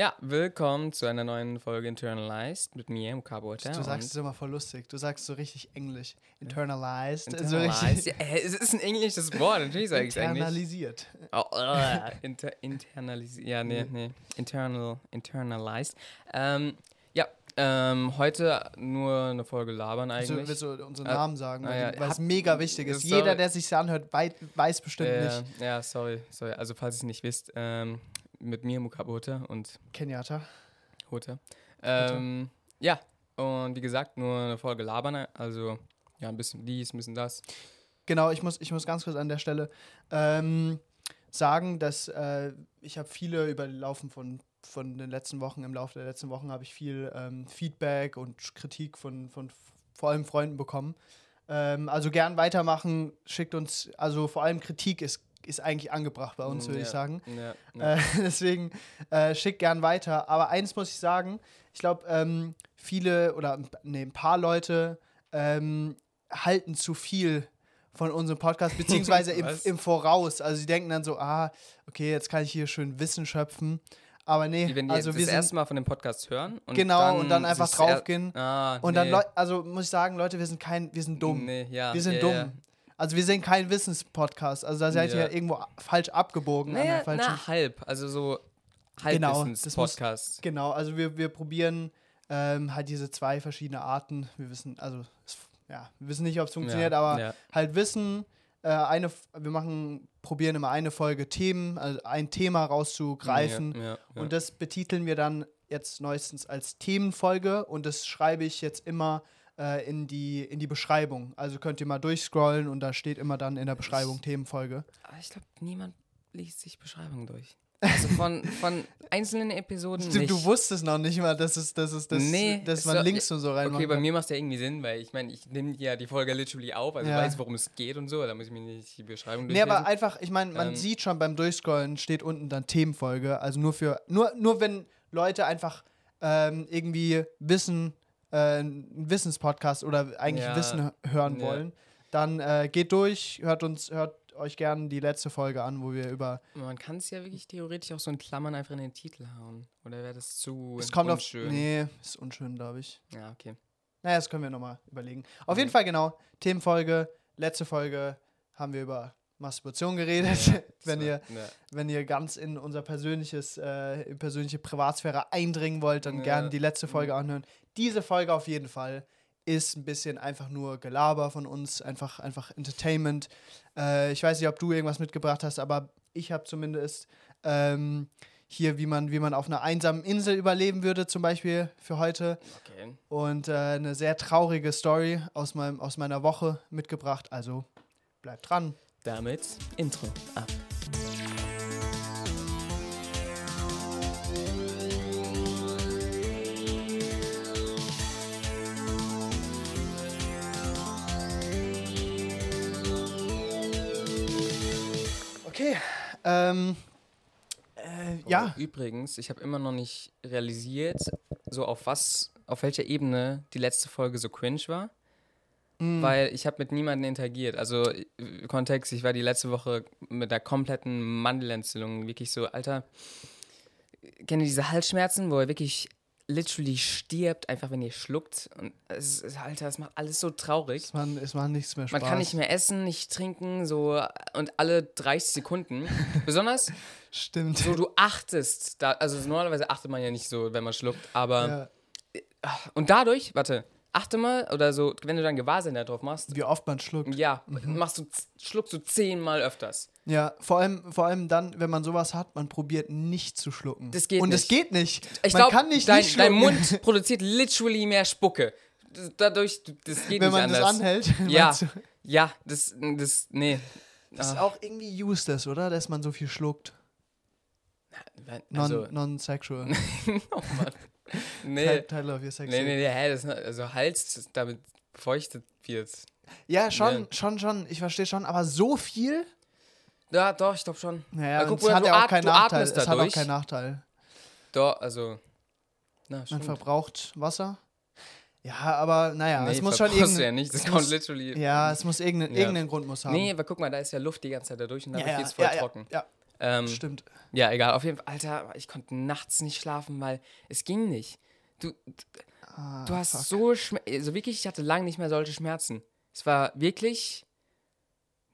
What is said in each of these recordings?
Ja, willkommen zu einer neuen Folge Internalized mit mir, Mukabota. Du sagst es immer voll lustig. Du sagst so richtig Englisch. Internalized. Internalized. Ja, es ist ein englisches Wort, natürlich sage ich es Englisch. internalisiert. Oh, äh, inter, internalisiert. Ja, nee, nee. Internal, internalized. Ähm, ja, ähm, heute nur eine Folge labern Also, eigentlich. willst du unseren Äh, Namen sagen? ah Weil, es mega wichtig ist. sorry. Jeder, der sich anhört, wei weiß bestimmt äh, nicht. ja, sorry, sorry. Also, falls ihr es nicht wisst, ähm, mit mir, Mukabota und Kenyatta. Hote. Ähm, ja, und wie gesagt, nur eine Folge labern. Also, ja, ein bisschen dies, ein bisschen das. Genau, ich muss, ich muss ganz kurz an der Stelle ähm, sagen, dass äh, ich habe viele über den Laufen von, von den letzten Wochen, im Laufe der letzten Wochen habe ich viel ähm, Feedback und Kritik von, von vor allem Freunden bekommen. Ähm, also gern weitermachen, schickt uns, also vor allem Kritik ist, ist eigentlich angebracht bei uns, würde ja, ich sagen. Ja. Äh, deswegen äh, schickt gern weiter. Aber eins muss ich sagen, ich glaube, ähm, viele oder nee, ein paar Leute ähm, halten zu viel von unserem Podcast, beziehungsweise im, im Voraus. Also sie denken dann so, ah, okay, jetzt kann ich hier schön Wissen schöpfen. Aber nee, wenn die also das wir sind erste Mal von dem Podcast hören und genau dann und dann einfach draufgehen. Ah, Und dann, nee. Leu also muss ich sagen, Leute, wir sind kein, wir sind dumm. Nee, ja, Wir sind ja, dumm. Also wir sind kein Wissenspodcast. Also da seid Ja. ihr irgendwo falsch abgebogen Naja, na, halb. Also so Genau, halbwissens das muss- Podcast. Genau, also wir, wir probieren ähm, halt diese zwei verschiedene Arten. Wir wissen, also es, ja, wir wissen nicht, ob es funktioniert, ja, aber ja. halt wissen, äh, eine, wir machen, probieren immer eine Folge Themen, also ein Thema rauszugreifen. Ja, ja, ja. Und das betiteln wir dann jetzt neuestens als Themenfolge und das schreibe ich jetzt immer äh, in, die, in die Beschreibung. Also könnt ihr mal durchscrollen und da steht immer dann in der Beschreibung Themenfolge. Aber ich glaube, niemand liest sich Beschreibungen durch. Also von, von einzelnen Episoden Stimmt, nicht. du wusstest noch nicht mal, dass, es, dass, es, dass, Nee, dass man war- Links und so reinmachen Okay, bei mir macht es ja irgendwie Sinn, weil ich meine, ich nehme ja die Folge literally auf, also Ja. weiß, worum es geht und so, da muss ich mir nicht die Beschreibung Nee, durchlesen. aber einfach, ich meine, man Ähm. sieht schon beim Durchscrollen steht unten dann Themenfolge. Also nur für, nur, nur wenn Leute einfach ähm, irgendwie Wissen, äh, einen Wissenspodcast oder eigentlich Ja. Wissen hören Ja. wollen, dann äh, geht durch, hört uns, hört euch gerne die letzte Folge an, wo wir über. Man kann es ja wirklich theoretisch auch so in Klammern einfach in den Titel hauen. Oder wäre das zu Es kommt unschön? auf. Nee, ist unschön, glaube ich. Ja, okay. Naja, das können wir nochmal überlegen. Auf jeden Mhm. Fall genau. Themenfolge, letzte Folge haben wir über Masturbation geredet. wenn So, ihr ja. wenn ihr ganz in unser persönliches, äh, persönliche Privatsphäre eindringen wollt, dann Ja. gerne die letzte Mhm. Folge anhören. Diese Folge auf jeden Fall ist ein bisschen einfach nur Gelaber von uns, einfach, einfach Entertainment. Äh, ich weiß nicht, ob du irgendwas mitgebracht hast, aber ich habe zumindest ähm, hier, wie man, wie man auf einer einsamen Insel überleben würde, zum Beispiel für heute. Okay. Und äh, eine sehr traurige Story aus, meinem, aus meiner Woche mitgebracht. Also bleibt dran. Damit Intro ab. Okay. Ähm, äh, ja. Oh, übrigens, ich habe immer noch nicht realisiert, so auf was, auf welcher Ebene die letzte Folge so cringe war. Mm. Weil ich habe mit niemandem interagiert. Also Kontext, ich war die letzte Woche mit der kompletten Mandelentzündung wirklich so, Alter, kennt ihr diese Halsschmerzen, wo er wirklich literally stirbt, einfach wenn ihr schluckt. Und es Alter, das macht alles so traurig. Es macht, es macht nichts mehr Spaß. Man kann nicht mehr essen, nicht trinken, so und alle 30 Sekunden. Besonders Stimmt. so, du achtest, da, also normalerweise achtet man ja nicht so, wenn man schluckt, aber ja. und dadurch, warte, achte mal oder so, wenn du dann Gewahrsinn darauf machst, Wie oft man schluckt. ja, machst du, schluckst du zehnmal öfters. Ja, vor allem, vor allem dann, wenn man sowas hat, man probiert nicht zu schlucken. Das geht Und es nicht. geht nicht. Ich man glaube, kann nicht dein, nicht schlucken, dein Mund produziert literally mehr Spucke. Das, dadurch, das geht wenn nicht man anders. das anhält. Ja, ja, das, das, nee. Das ist Ah. auch irgendwie useless, oder? Dass man so viel schluckt. Non, Also, Non-sexual. oh Mann. Nee, Teil of your sex. nee, nee, nee, hä, das, also Hals, damit feuchtet wird. Ja, schon, Nee. schon, schon. Ich verstehe schon. Aber so viel? Ja, doch, ich glaube schon. Naja, Ja, guck, es hat ja auch keinen Nachteil. Es hat auch dadurch. keinen Nachteil. Doch, also. Na, Man verbraucht Wasser. Ja, aber naja, nee, es muss schon du ja irgendein, nicht, das es kommt muss- literally. Ja, es muss irgendeinen, Ja. irgendeinen Grund muss haben. Nee, aber guck mal, da ist ja Luft die ganze Zeit da durch und ja, dadurch ja, geht's voll ja, trocken. Ja, Ähm, Stimmt. ja, egal. Auf jeden Fall, Alter, ich konnte nachts nicht schlafen, weil es ging nicht. Du, Ah, du hast fuck. so Schmerzen. Also wirklich, ich hatte lange nicht mehr solche Schmerzen. Es war wirklich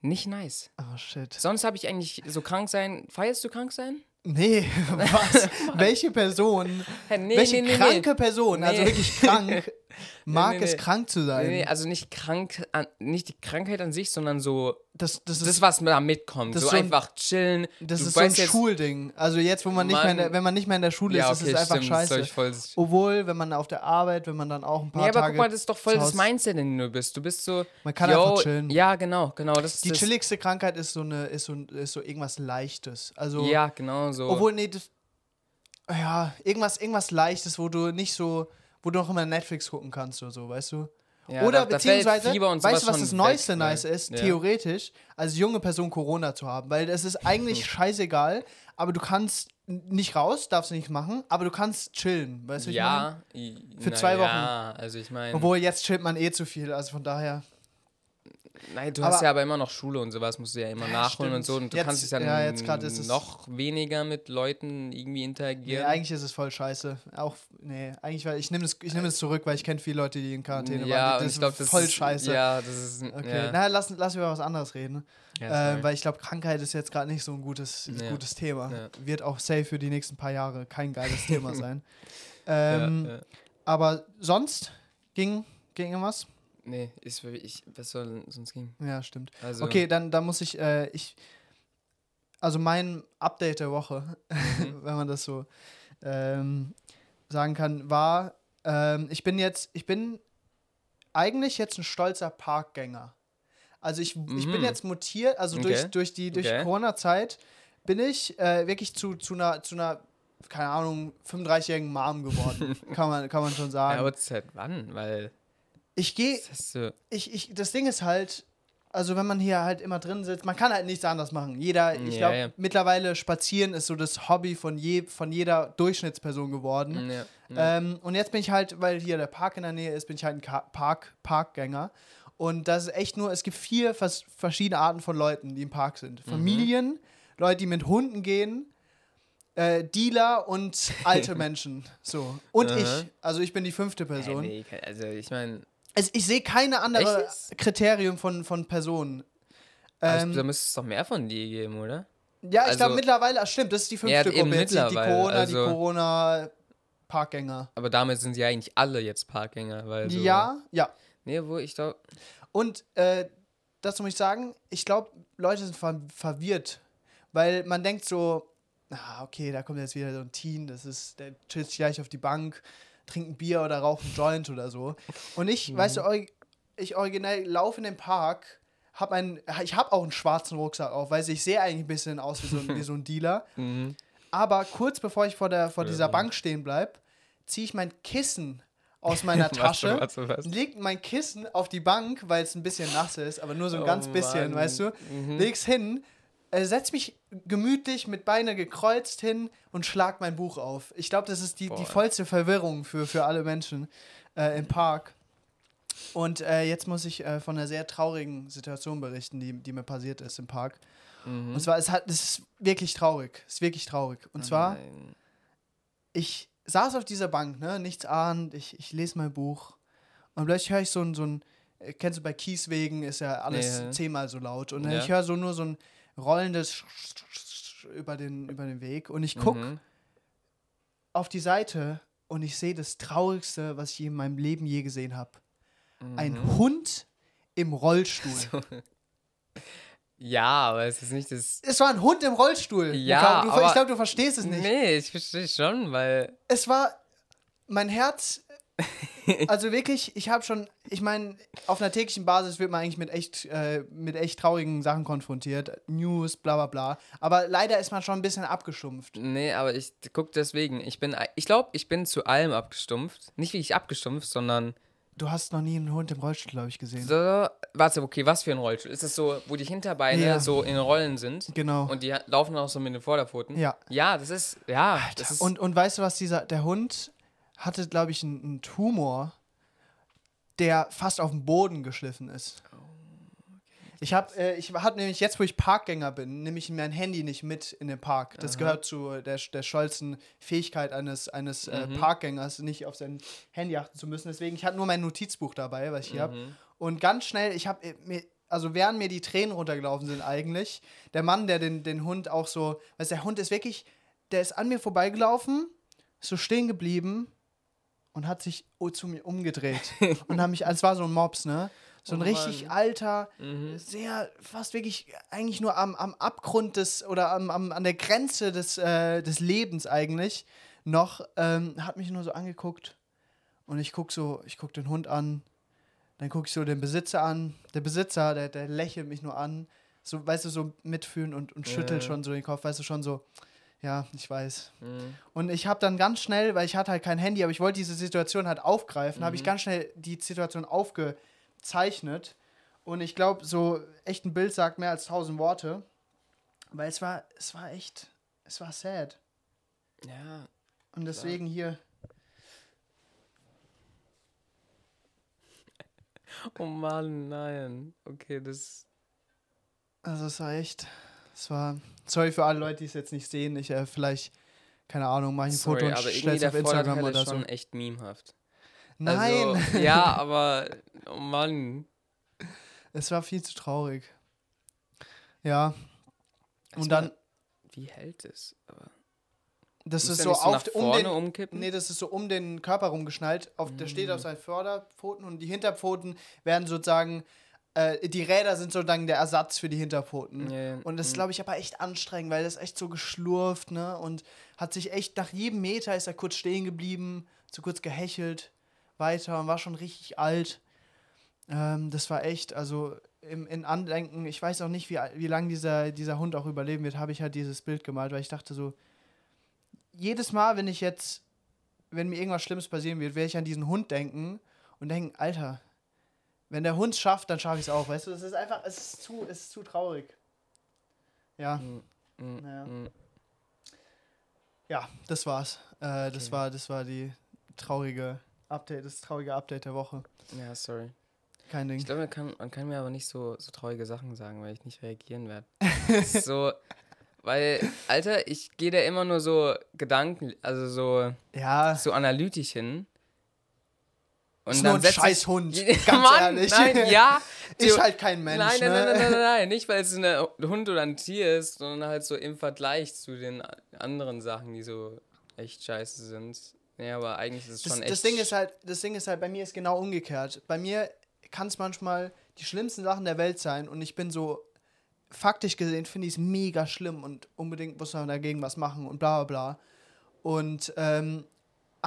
nicht nice. Oh, shit. Sonst habe ich eigentlich so krank sein. Feierst du krank sein? Nee, was? Welche Person, Hä, nee, welche nee, nee, kranke Person, also wirklich krank, mag nee, es nee. krank zu sein? Nee, nee, also nicht krank, an, nicht die Krankheit an sich, sondern so das, das ist, das, was da mitkommt. das So ein- einfach chillen. das ist so ein jetzt- Schulding. Also jetzt, wo man nicht mehr, in der, wenn man nicht mehr in der Schule Ja, ist, okay, ist es einfach stimmt, scheiße. Obwohl, wenn man auf der Arbeit, wenn man dann auch ein paar Nee, aber Tage. guck mal, das ist doch voll das Mindset, in dem du bist. Du bist so. Man kann yo, einfach chillen. Ja, genau, genau. Das Die das, chilligste Krankheit ist so eine, ist so, ist so irgendwas Leichtes. Also, Ja, genau so. obwohl, nee, das, ja, irgendwas, irgendwas Leichtes, wo du nicht so, wo du noch immer Netflix gucken kannst oder so, weißt du? ja, Oder da- beziehungsweise, weißt du, was das Neueste weg, nice ist? Ja. Theoretisch, als junge Person Corona zu haben, weil das ist eigentlich scheißegal, aber du kannst nicht raus, darfst nicht machen, aber du kannst chillen, weißt du? wie ich meine? Ja, Für zwei Wochen. Ja, also ich meine. Obwohl, jetzt chillt man eh zu viel, also von daher. Nein, du Aber- hast ja aber immer noch Schule und sowas, musst du ja immer nachholen und stimmt. so. Und du Jetzt- kannst dich dann ja, jetzt ist es- noch weniger mit Leuten irgendwie Nee, interagieren. eigentlich ist es voll scheiße. Auch, nee, eigentlich, weil ich nehme es ich nehm es zurück, weil ich kenne viele Leute, die in Quarantäne ja, waren. und Das ich ist glaube, das voll ist, scheiße. Ja, das ist. Okay, Ja. naja, lass, lass über was anderes reden. Ja, äh, weil ich glaube, Krankheit ist jetzt gerade nicht so ein gutes, Ja. gutes Thema. Ja. Wird auch safe für die nächsten paar Jahre kein geiles Thema sein. Ja, Ähm, ja. Aber sonst ging, ging irgendwas? Nee, ist für ich. Was soll sonst gehen? Ja, stimmt. Also, Okay, dann, dann muss ich, äh, ich, also mein Update der Woche, Mhm. wenn man das so ähm, sagen kann, war, ähm, ich bin jetzt, ich bin eigentlich jetzt ein stolzer Parkgänger. Also ich, ich bin Mhm. jetzt mutiert, also durch, Okay. durch die durch Okay. Corona-Zeit bin ich äh, wirklich zu, zu einer, zu einer, keine Ahnung, 35-jährigen Mom geworden, kann man, kann man schon Ja, sagen. aber seit wann? Weil. Ich gehe, ich, ich, das Ding ist halt, also wenn man hier halt immer drin sitzt, man kann halt nichts anderes machen. Jeder, ich glaube, ja. mittlerweile spazieren ist so das Hobby von, je, von jeder Durchschnittsperson geworden. Ja. Ähm, und jetzt bin ich halt, weil hier der Park in der Nähe ist, bin ich halt ein Ka Park, Parkgänger. Und das ist echt nur, es gibt vier vers verschiedene Arten von Leuten, die im Park sind. Mhm. Familien, Leute, die mit Hunden gehen, äh, Dealer und alte Menschen. So. Und Aha. ich. Also ich bin die fünfte Person. Hä, nee, also ich meine, Also ich sehe keine andere jetzt? Kriterium von, von Personen. also, Ähm, da müsste es doch mehr von dir geben, oder? ja, ich also- glaube mittlerweile, ach, stimmt, das ist die fünfte Ja, Gruppe. Jetzt die, Corona, die also- Corona-Parkgänger. Aber damit sind ja eigentlich alle jetzt Parkgänger, weil so, Ja, ja. Nee, wo ich da. Und äh, dazu muss ich sagen, ich glaube, Leute sind ver verwirrt, weil man denkt so, ah, okay, da kommt jetzt wieder so ein Teen, das ist, der chillt sich gleich auf die Bank, trinkt ein Bier oder raucht einen Joint oder so. Und ich, Mhm. weißt du, ori- ich originell laufe in den Park, hab einen, ich habe auch einen schwarzen Rucksack auf, weil ich sehe eigentlich ein bisschen aus wie so, ein- wie so ein Dealer. Mhm. Aber kurz bevor ich vor, der, vor dieser Ja. Bank stehen bleibe, ziehe ich mein Kissen aus meiner Tasche was? leg mein Kissen auf die Bank, weil es ein bisschen nass ist, aber nur so ein Oh ganz bisschen, Mann. weißt du? Mhm. Leg's hin, äh, setz mich gemütlich mit Beine gekreuzt hin und schlag mein Buch auf. Ich glaube, das ist die, die vollste Verwirrung für, für alle Menschen äh, im Park. Und äh, jetzt muss ich äh, von einer sehr traurigen Situation berichten, die, die mir passiert ist im Park. Mhm. Und zwar, es, hat, es ist wirklich traurig. Es ist wirklich traurig. Und zwar, Nein. ich saß auf dieser Bank, ne, nichts ahnend, ich, ich lese mein Buch und plötzlich höre ich so ein, so ein, äh, kennst du bei Kieswegen ist ja alles Ja. zehnmal so laut und Ja. ich höre so nur so ein rollendes Sch- Sch- Sch- über den, über den Weg und ich gucke Mhm. auf die Seite und ich sehe das Traurigste, was ich in meinem Leben je gesehen habe. Ein Mhm. Hund im Rollstuhl. Ja, aber es ist nicht das. Es war ein Hund im Rollstuhl. Ja, du, ich glaube, du verstehst es nicht. Nee, ich verstehe schon, weil. es war mein Herz. Also wirklich, ich habe schon, ich meine, auf einer täglichen Basis wird man eigentlich mit echt, äh, mit echt traurigen Sachen konfrontiert. News, bla bla bla. Aber leider ist man schon ein bisschen abgestumpft. Nee, aber ich guck deswegen. Ich bin. Ich glaube, ich bin zu allem abgestumpft. Nicht wirklich abgestumpft, sondern. Du hast noch nie einen Hund im Rollstuhl, glaube ich, gesehen. So, warte, okay, was für ein Rollstuhl? Ist es so, wo die Hinterbeine Ja. so in Rollen sind? Genau. Und die laufen auch so mit den Vorderpfoten? Ja. Ja, das ist. Ja, das ist. Und, und weißt du, was dieser, der Hund hatte, glaube ich, einen, einen Tumor, der fast auf den Boden geschliffen ist. Ich habe äh, ich hab nämlich jetzt, wo ich Parkgänger bin, nehme ich mein Handy nicht mit in den Park. Das Aha. gehört zu der, der stolzen Fähigkeit eines, eines äh, Mhm. Parkgängers, nicht auf sein Handy achten zu müssen. Deswegen, ich hatte nur mein Notizbuch dabei, was ich hier habe. Mhm. Und ganz schnell, ich habe mir, also während mir die Tränen runtergelaufen sind eigentlich, der Mann, der den, den Hund auch so, weißt der Hund ist wirklich, der ist an mir vorbeigelaufen, ist so stehen geblieben und hat sich zu mir umgedreht. und hat mich, es war so ein Mops, ne? So ein Oh richtig alter, Mhm. sehr, fast wirklich eigentlich nur am, am Abgrund des, oder am, am, an der Grenze des, äh, des Lebens eigentlich noch, ähm, hat mich nur so angeguckt und ich guck so, ich guck den Hund an, dann guck ich so den Besitzer an, der Besitzer, der, der lächelt mich nur an, so, weißt du, so mitfühlen und, und schüttelt ja. schon so den Kopf, weißt du, schon so, ja, ich weiß. Mhm. Und ich habe dann ganz schnell, weil ich hatte halt kein Handy, aber ich wollte diese Situation halt aufgreifen, habe ich Mhm. ganz schnell die Situation aufgezeichnet. Und ich glaube, so echt ein Bild sagt mehr als tausend Worte. Weil es war, es war echt, es war sad. Ja, Und deswegen hier, oh Mann, nein. Okay, das. also es war echt, es war, sorry für alle Leute, die es jetzt nicht sehen. Ich äh, vielleicht, keine Ahnung, mache ich ein Sorry, Foto und stelle es auf Instagram Vorderteil oder ist so. schon echt memehaft. Nein, Also, ja, aber. Oh Mann. es war viel zu traurig. Ja. Und dann, Wie hält es? Aber das ist der so nicht auf, nach um vorne den, umkippen. Nee, das ist so um den Körper rumgeschnallt. Auf, Der steht auf seinen Vorderpfoten und die Hinterpfoten werden sozusagen, äh, die Räder sind sozusagen der Ersatz für die Hinterpfoten. Ja, ja. Und das ist, Mhm. glaube ich, aber echt anstrengend, weil das echt so geschlurft, ne? Und hat sich echt, nach jedem Meter ist er kurz stehen geblieben, so kurz gehechelt, weiter und war schon richtig alt. Ähm, das war echt, also im, in Andenken, ich weiß auch nicht, wie, wie lange dieser, dieser Hund auch überleben wird, habe ich halt dieses Bild gemalt, weil ich dachte so, jedes Mal, wenn ich jetzt, wenn mir irgendwas Schlimmes passieren wird, werde ich an diesen Hund denken und denken, Alter, wenn der Hund es schafft, dann schaffe ich es auch, weißt du? Es ist einfach, es ist zu, es ist zu traurig. Ja, Mhm. Mhm. Naja. Mhm. ja, das war's. Äh, das Okay. war, das war die traurige Update, das traurige Update der Woche. Ja, sorry. Kein Ding. Ich glaube, man kann, man kann mir aber nicht so, so traurige Sachen sagen, weil ich nicht reagieren werde. so, weil, Alter, ich gehe da immer nur so Gedanken, also so, Ja, so analytisch hin. Und ist nur ein Scheißhund, ganz Mann, ehrlich. Nein, ja. ist halt kein Mensch, nein, nein, ne? nein, nein, nein, nein, nicht weil es ein Hund oder ein Tier ist, sondern halt so im Vergleich zu den anderen Sachen, die so echt scheiße sind. Ja, aber eigentlich ist es Das, schon echt. das, Ding ist halt, das Ding ist halt, bei mir ist genau umgekehrt. Bei mir kann es manchmal die schlimmsten Sachen der Welt sein und ich bin so, faktisch gesehen, finde ich es mega schlimm und unbedingt muss man dagegen was machen und bla bla bla. Und, ähm,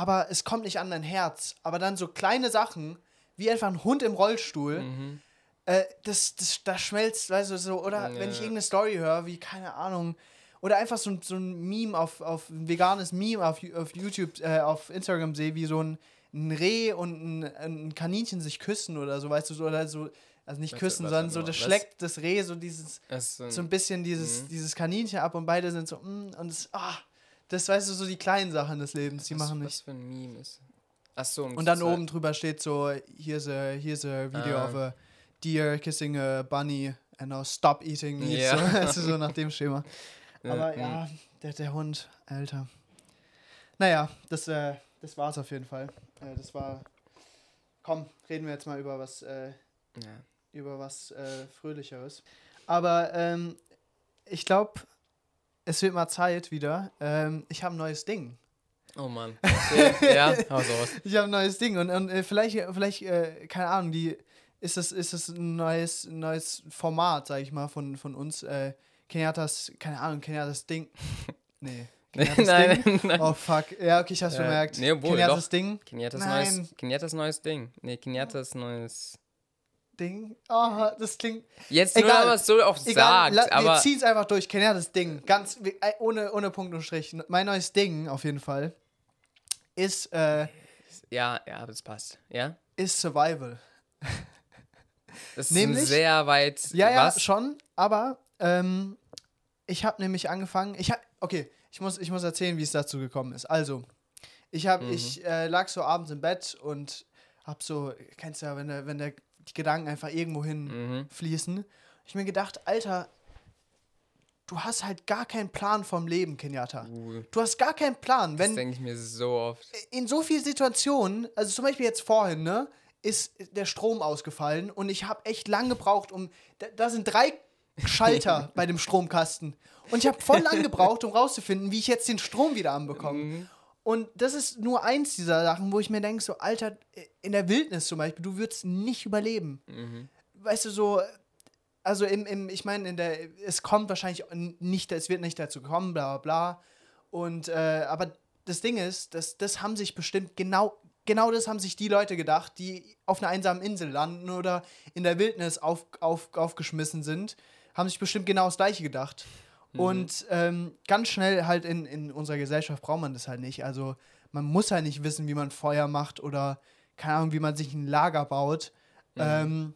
aber es kommt nicht an dein Herz. Aber dann so kleine Sachen, wie einfach ein Hund im Rollstuhl, Mhm. äh, das, das, das schmelzt, weißt du, so, oder Ja. wenn ich irgendeine Story höre, wie, keine Ahnung, oder einfach so, ein- so ein Meme auf, auf ein veganes Meme auf, auf YouTube, äh, auf Instagram sehe, wie so ein, ein Reh und ein, ein Kaninchen sich küssen oder so, weißt du, so, oder so, also nicht Was- küssen, sondern so, das schlägt das Reh so dieses, Das so ein, bisschen dieses, Mhm. dieses Kaninchen ab und beide sind so, mm, und es, ah, das weißt du, so die kleinen Sachen des Lebens, die was, machen Was nicht. für ein Meme ist. Achso, Und dann oben drüber steht so, here's a, here's a video Ah. of a deer kissing a bunny and now stop eating meat. Ja. So, du, so nach dem Schema. Aber ja, der, der Hund, Alter. Naja, das, äh, das war's auf jeden Fall. Äh, das war. Komm, reden wir jetzt mal über was, äh, Ja. über was äh, Fröhlicheres. Aber ähm, ich glaube, es wird mal Zeit wieder. Ähm, ich habe ein neues Ding. Oh Mann. Okay. ja, hau raus. Ich habe ein neues Ding und, und äh, vielleicht, vielleicht äh, keine Ahnung, die ist das, ist das ein neues, neues Format, sag ich mal, von, von uns. Äh, Kenyatas, keine Ahnung, Kenyatas Ding. Nee. Kenyatas nein, Ding. nein. Oh fuck. Ja, okay, ich hab's Ja, bemerkt. nee, obwohl, Kenyatas doch. Ding. Kenyatas Nein. neues, Kenyatas neues Ding. Nee, Kenyatas neues. Ding. Oh, das klingt. Jetzt Egal. nur, weil man es so oft Egal, sagt, la- aber. wir ziehen's einfach durch. Kenyatas Ding. Ganz äh, ohne, ohne Punkt und Strich. Mein neues Ding, auf jeden Fall, ist, äh, Ja, ja, das passt. Ja? ist Survival. Das Nämlich- ist sehr weit. Ja, ja, was? schon, aber ähm, ich habe nämlich angefangen, ich hab, okay, ich muss, ich muss erzählen, wie es dazu gekommen ist. Also, ich habe, Mhm. ich äh, lag so abends im Bett und hab so, kennst du ja, wenn der, wenn der, die Gedanken einfach irgendwo hin Mhm. fließen. ich mir gedacht, Alter, du hast halt gar keinen Plan vom Leben, Kenyatta. Uh, Du hast gar keinen Plan. das Wenn denke ich mir so oft. in so vielen Situationen, also zum Beispiel jetzt vorhin, ne, ist der Strom ausgefallen und ich habe echt lang gebraucht, um. Da, da sind drei Schalter bei dem Stromkasten. Und ich habe voll lang gebraucht, um rauszufinden, wie ich jetzt den Strom wieder anbekomme. Und das ist nur eins dieser Sachen, wo ich mir denke, so, Alter, in der Wildnis zum Beispiel, du würdest nicht überleben. Weißt du, so, also im, im ich meine, in der, es kommt wahrscheinlich nicht, es wird nicht dazu kommen, bla bla bla. Und, äh, aber das Ding ist, das, das haben sich bestimmt genau, genau das haben sich die Leute gedacht, die auf einer einsamen Insel landen oder in der Wildnis auf, auf, aufgeschmissen sind, haben sich bestimmt genau das Gleiche gedacht. Und ähm, ganz schnell halt in, in unserer Gesellschaft braucht man das halt nicht. Also man muss halt nicht wissen, wie man Feuer macht oder keine Ahnung, wie man sich ein Lager baut. Ähm,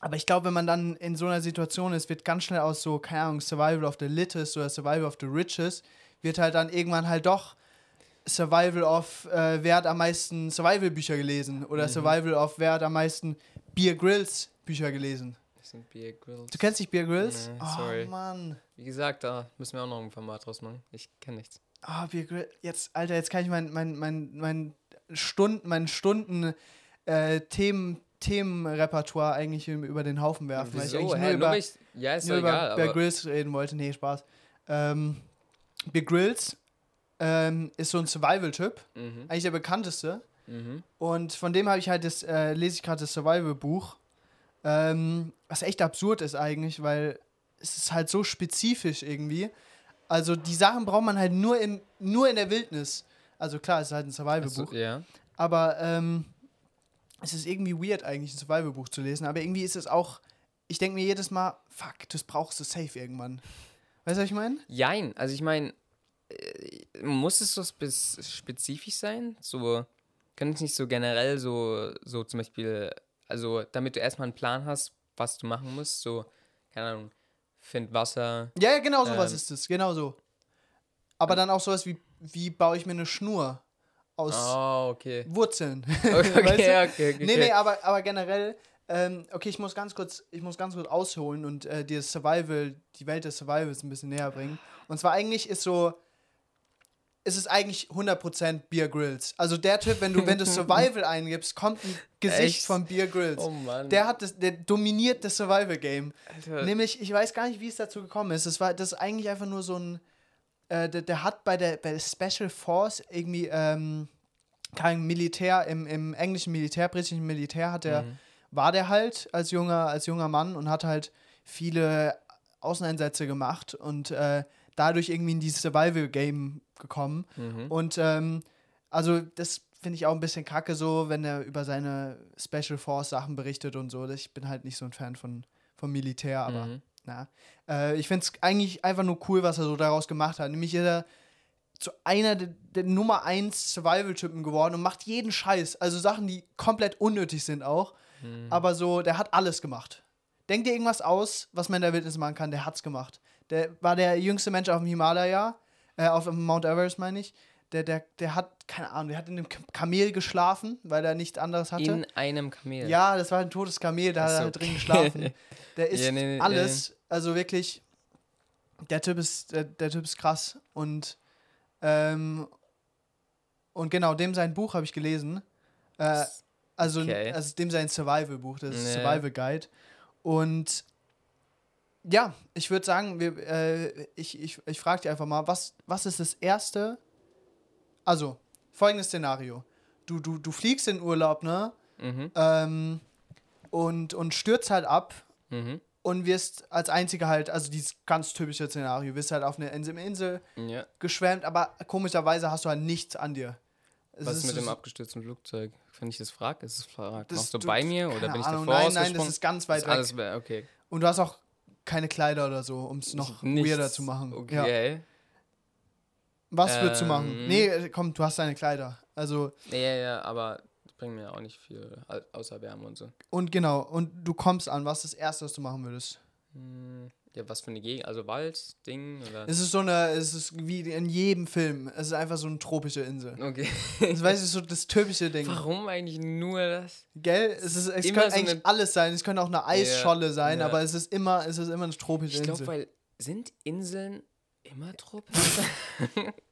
aber ich glaube, wenn man dann in so einer Situation ist, wird ganz schnell aus so, keine Ahnung, Survival of the Littest oder Survival of the Riches, wird halt dann irgendwann halt doch Survival of, äh, wer hat am meisten Survival-Bücher gelesen oder Survival of, wer hat am meisten Beer Grills Bücher gelesen. Sind Beer Grills. Du kennst nicht Beer Grills? Nee, oh sorry. Mann. Wie gesagt, da müssen wir auch noch ein Format draus machen. Ich kenne nichts. Ah, Beer Grill. Jetzt, Alter, jetzt kann ich mein, mein, mein, mein Stunden, mein Stunden äh, Themen, Themenrepertoire eigentlich über den Haufen werfen. weil ich Wieso? eigentlich nur Nur über, ich, ja, ist nur über egal. Bear Aber, Grylls reden wollte. Nee, Spaß. Ähm, Bear Grylls ähm, ist so ein Survival-Typ. mhm, Eigentlich der bekannteste. mhm. Und von dem habe ich halt das, äh, lese ich gerade das Survival-Buch. Ähm, was echt absurd ist eigentlich, weil es ist halt so spezifisch irgendwie. Also die Sachen braucht man halt nur, im, nur in der Wildnis. Also klar, es ist halt ein Survival-Buch. Ja. Aber ähm, es ist irgendwie weird eigentlich, ein Survival-Buch zu lesen. Aber irgendwie ist es auch, ich denke mir jedes Mal, fuck, das brauchst du safe irgendwann. Weißt du, was ich meine? Jein, also ich meine, äh, muss es so spe spezifisch sein? So, kann es nicht so generell so, so zum Beispiel, also damit du erstmal einen Plan hast, was du machen musst, so, keine Ahnung, find Wasser. Ja, ja, genau sowas Ähm. ist es, genau so. Aber dann auch sowas wie, wie baue ich mir eine Schnur aus Oh, okay. Wurzeln. Okay, Weißt du? okay, okay, okay. Nee, nee, aber, aber generell, ähm, okay, ich muss ganz kurz, ich muss ganz kurz ausholen und äh, dir das Survival, die Welt des Survivals ein bisschen näher bringen. Und zwar eigentlich ist so, es ist eigentlich 100% Beer Grills. Also der Typ, wenn du, wenn du Survival eingibst, kommt ein Gesicht Echt? von Beer Grills. Oh Mann. Der hat das, der dominiert das Survival-Game. Nämlich, ich weiß gar nicht, wie es dazu gekommen ist. Das war das ist eigentlich einfach nur so ein. Äh, der, der hat bei der, bei der Special Force irgendwie ähm, kein Militär, im, im englischen Militär, britischen Militär hat der, war der halt als junger, als junger Mann und hat halt viele Außeneinsätze gemacht und äh, dadurch irgendwie in dieses Survival-Game gekommen. Mhm. Und ähm, also das finde ich auch ein bisschen kacke so, wenn er über seine Special Force Sachen berichtet und so. Ich bin halt nicht so ein Fan von, vom Militär, aber Mhm. na. Äh, ich finde es eigentlich einfach nur cool, was er so daraus gemacht hat. Nämlich ist er zu einer der, der Nummer 1 Survival-Typen geworden und macht jeden Scheiß. Also Sachen, die komplett unnötig sind auch. Mhm. Aber so, der hat alles gemacht. Denk dir irgendwas aus, was man in der Wildnis machen kann, der hat's gemacht. Der war der jüngste Mensch auf dem Himalaya, äh, auf dem Mount Everest, meine ich. Der, der, der hat, keine Ahnung, der hat in einem Kamel geschlafen, weil er nichts anderes hatte. In einem Kamel. Ja, das war ein totes Kamel, da hat Ach er halt drin geschlafen. Der ist Ja, nee, nee, alles, also wirklich, der Typ ist, der, der Typ ist krass. Und, ähm, und genau, dem sein Buch habe ich gelesen. Äh, also, Okay. also dem sein Survival-Buch, das ist Nee. Survival Guide. Und ja, ich würde sagen, wir, äh, ich, ich, ich frage dich einfach mal, was, was ist das Erste? Also, folgendes Szenario. Du, du, du fliegst in Urlaub, ne? Mhm. ähm, und, und stürzt halt ab Mhm. und wirst als einziger halt, also dieses ganz typische Szenario, wirst halt auf eine Insel, Insel Ja. geschwemmt, aber komischerweise hast du halt nichts an dir. Es Was ist mit so- dem abgestürzten Flugzeug? Wenn ich das frage, ist es frag, machst du bei mir oder bin ich Ahnung, davor Nein, nein, das ist ganz weit Ist weg. alles okay. Und du hast auch keine Kleider oder so, um es noch Nichts. weirder zu machen. Ja. Okay. Was würdest du machen? Ähm. Nee, komm, du hast deine Kleider. Also, Ja, ja, ja, aber das bringt mir auch nicht viel, au- außer Wärme und so. und genau, und du kommst an, was ist das Erste, was du machen würdest? Ja, was für eine Gegend? Also Wald, Ding oder? Es ist so eine, es ist wie in jedem Film. Es ist einfach so eine tropische Insel. Okay. Das weißt du, so das typische Ding. Warum eigentlich nur das? Gell? Es, ist, es Immer könnte so eigentlich alles sein. Es könnte auch eine Eisscholle sein, ja. aber es ist immer, es ist immer eine tropische Ich glaube, Insel. weil sind Inseln immer tropisch?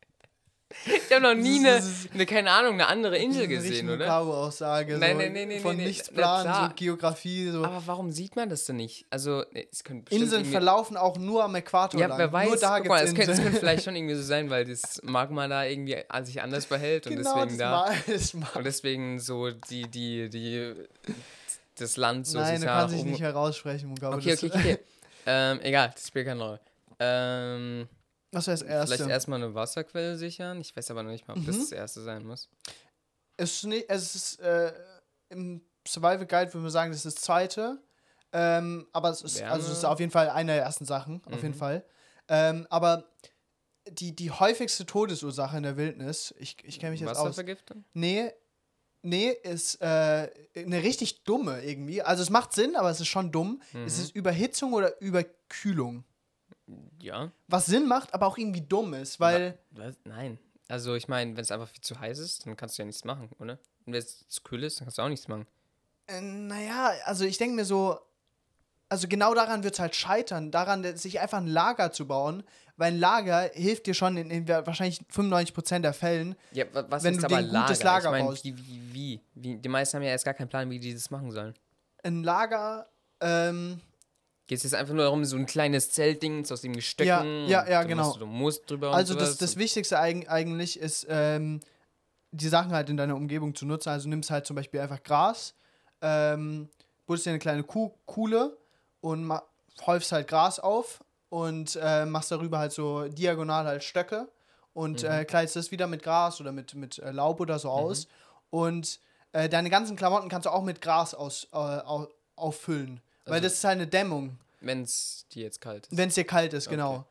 ich habe noch nie eine, eine, keine Ahnung, eine andere Insel eine gesehen, oder? Mugabe-Aussage. Nein, so nein, nein, nein, Von nein, nein, nichts planen, so Geografie, so. Aber warum sieht man das denn nicht? Also, es könnte bestimmt Inseln verlaufen auch nur am Äquator Ja, lang. wer weiß, nur da guck mal, es könnte, könnte vielleicht schon irgendwie so sein, weil das Magma da irgendwie sich anders behält und genau, deswegen das da. Mal. Und deswegen so die, die, die, das Land so Nein, du kannst dich oben- nicht heraussprechen, Mugabe. Okay, Das- okay, okay. ähm, egal, das spielt keine Rolle. Ähm, Was wäre das Erste? vielleicht erstmal eine Wasserquelle sichern. Ich weiß aber noch nicht mal, ob das Mhm. das erste sein muss. Es ist, nicht, es ist äh, im Survival Guide würde man sagen, das ist das zweite. Ähm, aber es ist, also es ist auf jeden Fall eine der ersten Sachen, auf jeden Mhm. Fall. Ähm, aber die, die häufigste Todesursache in der Wildnis, ich, ich kenne mich jetzt aus. Wasservergiftung? Nee, nee, ist äh, eine richtig dumme irgendwie. Also es macht Sinn, aber es ist schon dumm. Es Mhm. ist Überhitzung oder Überkühlung. Ja. Was Sinn macht, aber auch irgendwie dumm ist, weil. Was? Nein. Also ich meine, wenn es einfach viel zu heiß ist, dann kannst du ja nichts machen, oder? Und wenn es zu kühl ist, dann kannst du auch nichts machen. Äh, naja, also ich denke mir so, also genau daran wird es halt scheitern, daran, sich einfach ein Lager zu bauen, weil ein Lager hilft dir schon in, in wahrscheinlich 95% der Fällen. Ja, wa- was Wenn ist du aber ein gutes Lager? Lager ich mein, baust. wie, wie, wie, wie? Die meisten haben ja erst gar keinen Plan, wie die das machen sollen. Ein Lager, ähm, Geht es jetzt einfach nur darum, so ein kleines Zeltding aus dem Gestöcken? Ja, ja, ja, genau. machst Du, du musst drüber also das, das Wichtigste eig eigentlich ist, ähm, die Sachen halt in deiner Umgebung zu nutzen. Also nimmst halt zum Beispiel einfach Gras, ähm, buddelst dir eine kleine Kuh Kuhle und häufst halt Gras auf und äh, machst darüber halt so diagonal halt Stöcke und Mhm. äh, kleidest das wieder mit Gras oder mit, mit äh, Laub oder so aus. Und äh, deine ganzen Klamotten kannst du auch mit Gras aus, äh, auffüllen. weil Also- das ist halt eine Dämmung, Wenn es dir jetzt kalt ist. wenn es dir kalt ist, Okay. genau.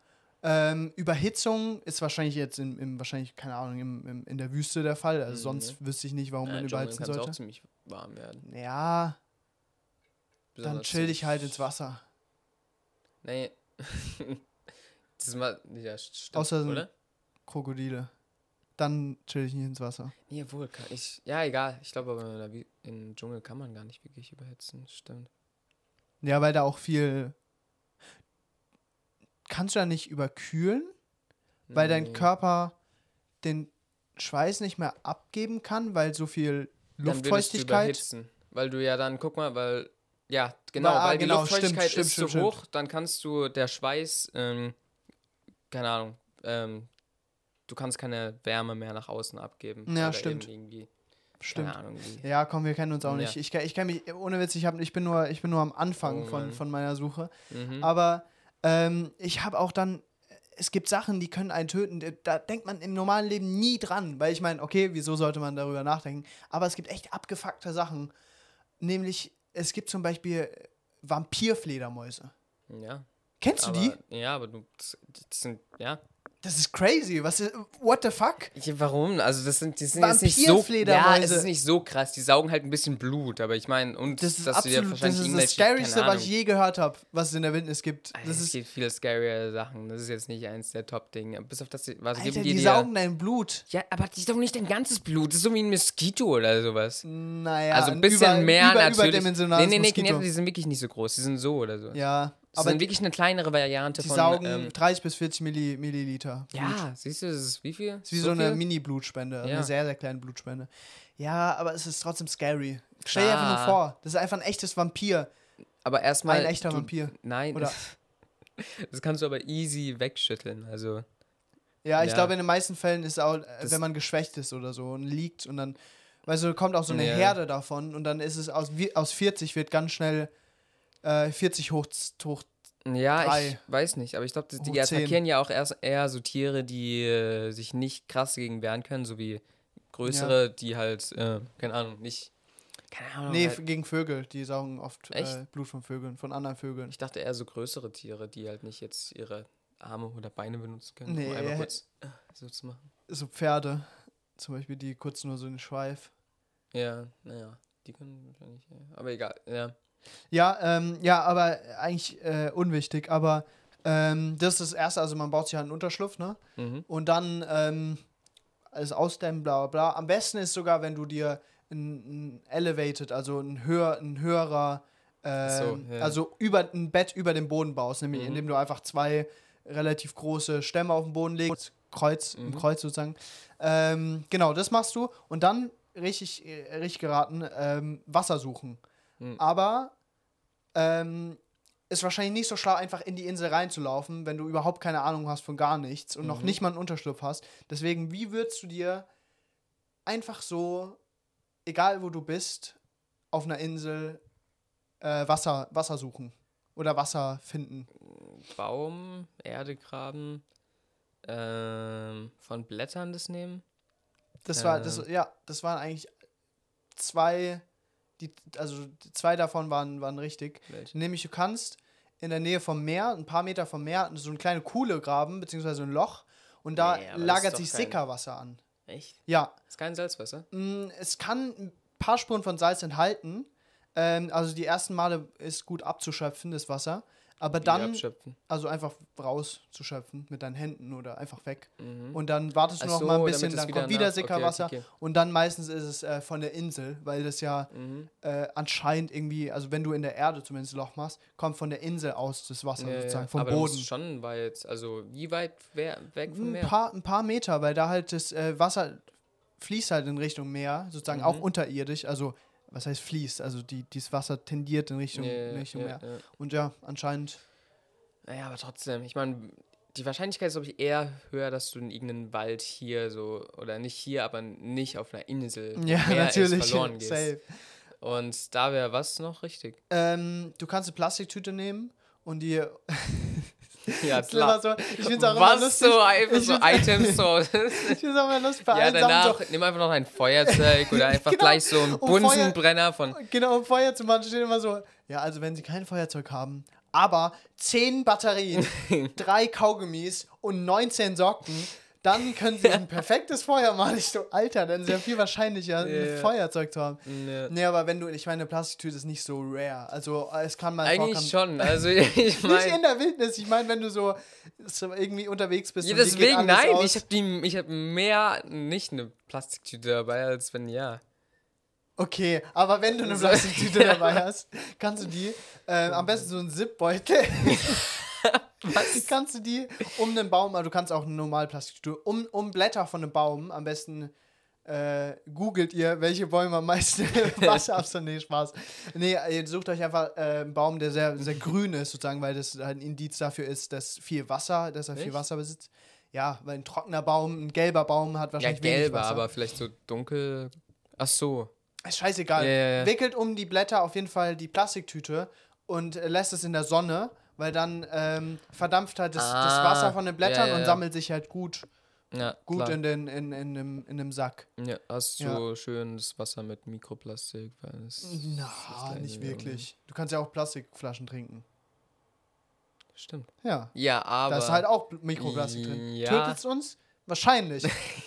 Ähm, Überhitzung ist wahrscheinlich jetzt in, im, wahrscheinlich, keine Ahnung, im, im, in der Wüste der Fall. Also Mhm. sonst wüsste ich nicht, warum ja, man im überhitzen kann es auch sollte. ziemlich warm werden. Ja, dann Besonders chill so- dich halt ins Wasser. Nee. das ist mal. Ja, stimmt, Außer oder? Krokodile. Dann chill dich nicht ins Wasser. Nee, wohl, kann ich. Ja, egal. Ich glaube aber, in im Dschungel kann man gar nicht wirklich überhitzen. Stimmt. Ja, weil da auch viel. Kannst du da nicht überkühlen? Weil dein Nee. Körper den Schweiß nicht mehr abgeben kann, weil so viel Dann würdest du Luftfeuchtigkeit. Weil du ja dann, guck mal, weil. Ja, genau, ah, weil die genau, Luftfeuchtigkeit stimmt, ist stimmt, so hoch, dann kannst du der Schweiß, ähm, keine Ahnung, ähm, du kannst keine Wärme mehr nach außen abgeben. Ja, weil stimmt. Irgendwie, Stimmt. Keine Ahnung, wie. Ja, komm, wir kennen uns auch Ja. nicht. Ich, ich kenne mich, ohne Witz, ich, hab, ich, bin nur, ich bin nur am Anfang Oh, von, von meiner Suche. Mhm. Aber ähm, ich habe auch dann, es gibt Sachen, die können einen töten. Da- denkt man im normalen Leben nie dran. Weil ich meine, okay, wieso sollte man darüber nachdenken? Aber es gibt echt abgefuckte Sachen. Nämlich, es gibt zum Beispiel Vampirfledermäuse. ja. Kennst aber, du die? Ja, aber du. Das sind. Ja. Das ist crazy. Was ist, what the fuck? Ja, Warum? Also das sind, die sind jetzt nicht so. Ja, es ist nicht so krass. Die saugen halt ein bisschen Blut, aber ich meine, und Das ist dass du dir absolut, das wahrscheinlich ist das Scarieste, keine was ich je gehört habe, was es in der Wildnis gibt. Alter, Das es ist, gibt viele scarier Sachen. Das ist jetzt nicht eins der Top-Dinge. Bis auf das, was Alter, geben die, die, saugen dein Blut. Ja, aber die saugen nicht dein ganzes Blut. Das ist so wie ein Moskito oder sowas. Naja, also ein bisschen über, mehr über, natürlich. Überdimensionales nee, nee, nee, Moskito. die sind wirklich nicht so groß. Die sind so oder so. Ja, das aber sind die, wirklich eine kleinere Variante die von. saugen ähm, 30 bis 40 Milli, Milliliter. Blut. ja, siehst du, das ist wie viel? ist wie so, eine viel? Mini-Blutspende, Ja. eine sehr, sehr kleine Blutspende. Ja, aber es ist trotzdem scary. Stell dir einfach nur vor, das ist einfach ein echtes Vampir. Aber erstmal. Ein echter du, Vampir. Nein. Oder- das kannst du aber easy wegschütteln. Also. Ja, ich Ja. glaube, in den meisten Fällen ist auch, äh, Das- wenn man geschwächt ist oder so und liegt und dann, weißt du, kommt auch so eine Ja. Herde davon und dann ist es aus, aus 40 wird ganz schnell äh, 40 hoch, hoch Ja, Drei. ich weiß nicht, aber ich glaube, die attackieren ja auch erst eher so Tiere, die äh, sich nicht krass dagegen wehren können, so wie größere, die halt, äh, keine Ahnung, nicht. Keine Ahnung. Nee, halt, gegen Vögel. Die saugen oft äh? Blut von Vögeln, von anderen Vögeln. ich dachte eher so größere Tiere, die halt nicht jetzt ihre Arme oder Beine benutzen können, Nee. um einmal kurz äh, so zu machen. So Pferde, zum Beispiel, die kurz nur so einen Schweif. Ja, naja, die können wahrscheinlich, ja. aber egal, ja. Ja, ähm, ja, aber eigentlich äh, unwichtig. Aber ähm, das ist das Erste, also man baut sich halt einen Unterschlupf, ne? Mhm. Und dann ähm, alles ausdämmen, bla bla bla. Am besten ist sogar, wenn du dir ein, ein Elevated, also ein, höher, ein höherer, ähm, so, ja. also über ein Bett über dem Boden baust, nämlich Mhm. indem du einfach zwei relativ große Stämme auf den Boden legst, Kreuz, im Mhm. Kreuz sozusagen. Ähm, genau, das machst du und dann richtig, äh, richtig geraten, ähm, Wasser suchen. Mhm. Aber ähm, ist wahrscheinlich nicht so schlau, einfach in die Insel reinzulaufen, wenn du überhaupt keine Ahnung hast von gar nichts und noch Mhm. nicht mal einen Unterschlupf hast. Deswegen, wie würdest du dir einfach so, egal wo du bist, auf einer Insel äh, Wasser, Wasser suchen oder Wasser finden? Baum, Erde graben, ähm, von Blättern das nehmen. Das war, das, Äh. ja, das waren eigentlich zwei, die, also zwei davon waren, waren richtig. Welche? Nämlich du kannst in der Nähe vom Meer, ein paar Meter vom Meer, so eine kleine Kuhle graben, beziehungsweise ein Loch. Und da Nee, lagert sich kein- Sickerwasser an. Echt? Ja, Ist kein Salzwasser? mh, es kann ein paar Spuren von Salz enthalten. Ähm, also die ersten Male ist gut abzuschöpfen, das Wasser. Aber dann, also einfach rauszuschöpfen mit deinen Händen oder einfach weg. Mhm. Und dann wartest du Ach noch so, mal ein bisschen, dann wieder kommt wieder nach- okay, Sickerwasser. okay, okay. Und dann meistens ist es äh, von der Insel, weil das ja Mhm. äh, anscheinend irgendwie, also wenn du in der Erde zumindest ein Loch machst, kommt von der Insel aus das Wasser Ja, sozusagen, ja. vom Aber Boden. schon weit, also wie weit wer, weg vom Ein Meer? paar, ein paar Meter, weil da halt das äh, Wasser fließt halt in Richtung Meer, sozusagen auch Mhm. unterirdisch. Also, was heißt fließt? Also, die, dieses Wasser tendiert in Richtung, Ja, in Richtung ja, Meer. ja. Und ja, anscheinend. Naja, aber trotzdem, ich meine, die Wahrscheinlichkeit ist, glaube ich, eher höher, dass du in irgendeinen Wald hier so, oder nicht hier, aber nicht auf einer Insel, Ja, Meer ist, natürlich. verloren gehst. Safe. Und da wäre was noch richtig? Ähm, du kannst eine Plastiktüte nehmen und die. Ja, immer so, ich finde es auch immer Was lustig. so einfach so Items so. Ich finde es auch immer lustig bei ja, danach so, nimm einfach noch ein Feuerzeug oder einfach Genau. gleich so einen Bunsenbrenner von. Genau, um Feuer zu machen steht immer so, ja, also wenn sie kein Feuerzeug haben, aber 10 Batterien, drei Kaugummis und 19 Socken, dann können sie ein perfektes Feuer machen. Ich so, Alter, dann ist ja viel wahrscheinlicher, ein Ja. Feuerzeug zu haben. Ja. Nee, aber wenn du, ich meine, eine Plastiktüte ist nicht so rare. Also es kann mal Eigentlich vorkommen- schon. Also ich Nicht in meine. der Wildnis, ich meine, wenn du so, so irgendwie unterwegs bist. Ja, deswegen, nein, aus. ich habe habe mehr nicht eine Plastiktüte dabei, als wenn ja. Okay, aber wenn du eine Plastiktüte dabei hast, kannst du die, äh, am besten so einen Zipbeutel, Was? kannst du die um einen Baum, also du kannst auch eine normale Plastiktüte, um, um Blätter von einem Baum, am besten äh, googelt ihr, welche Bäume am meisten Wasser absondern. Nee, Spaß. Nee, ihr sucht euch einfach äh, einen Baum, der sehr, sehr grün ist, sozusagen, weil das halt ein Indiz dafür ist, dass viel Wasser, dass er viel Echt? Wasser besitzt. Ja, weil ein trockener Baum, ein gelber Baum hat Ja, wahrscheinlich wenig gelber, aber vielleicht so dunkel. Ach so. Ist scheißegal. Ja, ja, ja. Wickelt um die Blätter auf jeden Fall die Plastiktüte und äh, lässt es in der Sonne, weil dann ähm, verdampft halt das, das Ah, Wasser von den Blättern ja, ja, und sammelt sich halt gut, Ja, gut klar. in, den, in, in, dem, in dem Sack. Ja, hast so schönes Wasser mit Mikroplastik. Weil es Na, das nicht wirklich. Du kannst ja auch Plastikflaschen trinken. Stimmt. Ja. Ja, aber. Da ist halt auch Mikroplastik drin. Ja. Tötet es uns? Wahrscheinlich.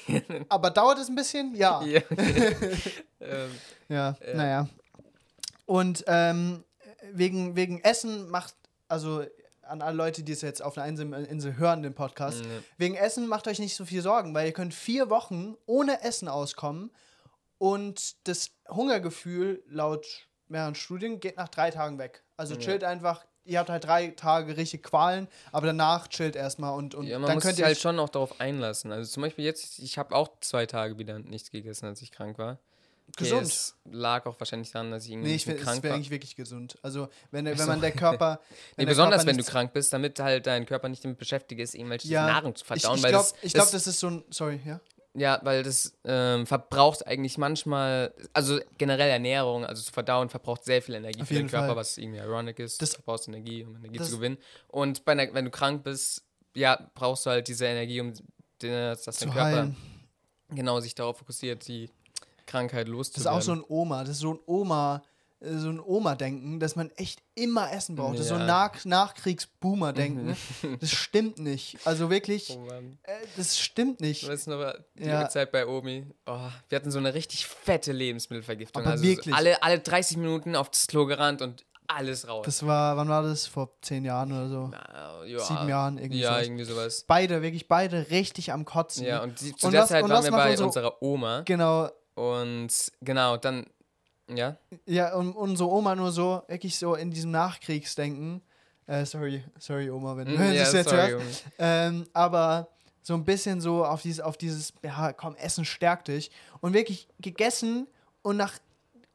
Aber dauert es ein bisschen? Ja. Ja, okay. ähm, Ja, Ja. naja. Und ähm, wegen, wegen Essen macht, also an alle Leute, die es jetzt auf einer Insel, Insel hören, den Podcast, Ja. wegen Essen macht euch nicht so viel Sorgen, weil ihr könnt vier Wochen ohne Essen auskommen und das Hungergefühl laut mehreren Studien geht nach drei Tagen weg. Also Ja. chillt einfach, ihr habt halt drei Tage richtig Qualen, aber danach chillt erstmal und, und ja, man dann muss könnt sich ihr halt schon auch darauf einlassen. Also zum Beispiel jetzt, ich habe auch zwei Tage wieder nichts gegessen, als ich krank war. Gesund. Es lag auch wahrscheinlich daran, dass ich irgendwie Nee, ich es krank wäre war. eigentlich wirklich gesund. Also, wenn, wenn so. man der Körper. Nee, der besonders Körper wenn du krank bist, damit halt dein Körper nicht damit beschäftigt ist, irgendwelche Ja, Nahrung zu Ich, verdauen. ich weil glaube, das, ich glaub, das, ist so ein. Sorry, ja? Ja, weil das ähm, verbraucht eigentlich manchmal, also generell Ernährung, also zu verdauen, verbraucht sehr viel Energie Auf für den jeden Körper, Fall. was irgendwie ironic ist. Das- du brauchst Energie, um Energie zu gewinnen. Und bei einer, wenn du krank bist, ja, brauchst du halt diese Energie, um den, dass dein Körper heilen. genau sich darauf fokussiert, die Krankheit Das ist loszuwerden. auch so ein Oma. Das ist so ein Oma. äh, So ein Oma-Denken, dass man echt immer Essen braucht. Das ist so ein Ja. Nach Nachkriegs-Boomer-Denken. Das stimmt nicht. Also wirklich, Oh Mann. äh, das stimmt nicht. Weißt du noch, die Ja. Zeit bei Omi, oh, wir hatten so eine richtig fette Lebensmittelvergiftung. Aber also wirklich. So alle, alle 30 Minuten auf das Klo gerannt und alles raus. Das war, wann war das? Vor zehn Jahren oder so? Na, ja, Sieben Jahren, irgendwie Ja, sowas. irgendwie sowas. Beide, wirklich beide richtig am Kotzen. Ja, und die, zu Und der was- Zeit waren wir bei unsere- unserer Oma. Genau, Und genau, dann, ja. Ja, und unsere Oma nur so, wirklich so in diesem Nachkriegsdenken. Äh, sorry, sorry, Oma, wenn du Mm, ja, das jetzt sorry, hörst. Ähm, aber so ein bisschen so auf dieses, auf dieses, ja, komm, Essen stärkt dich. Und wirklich gegessen und nach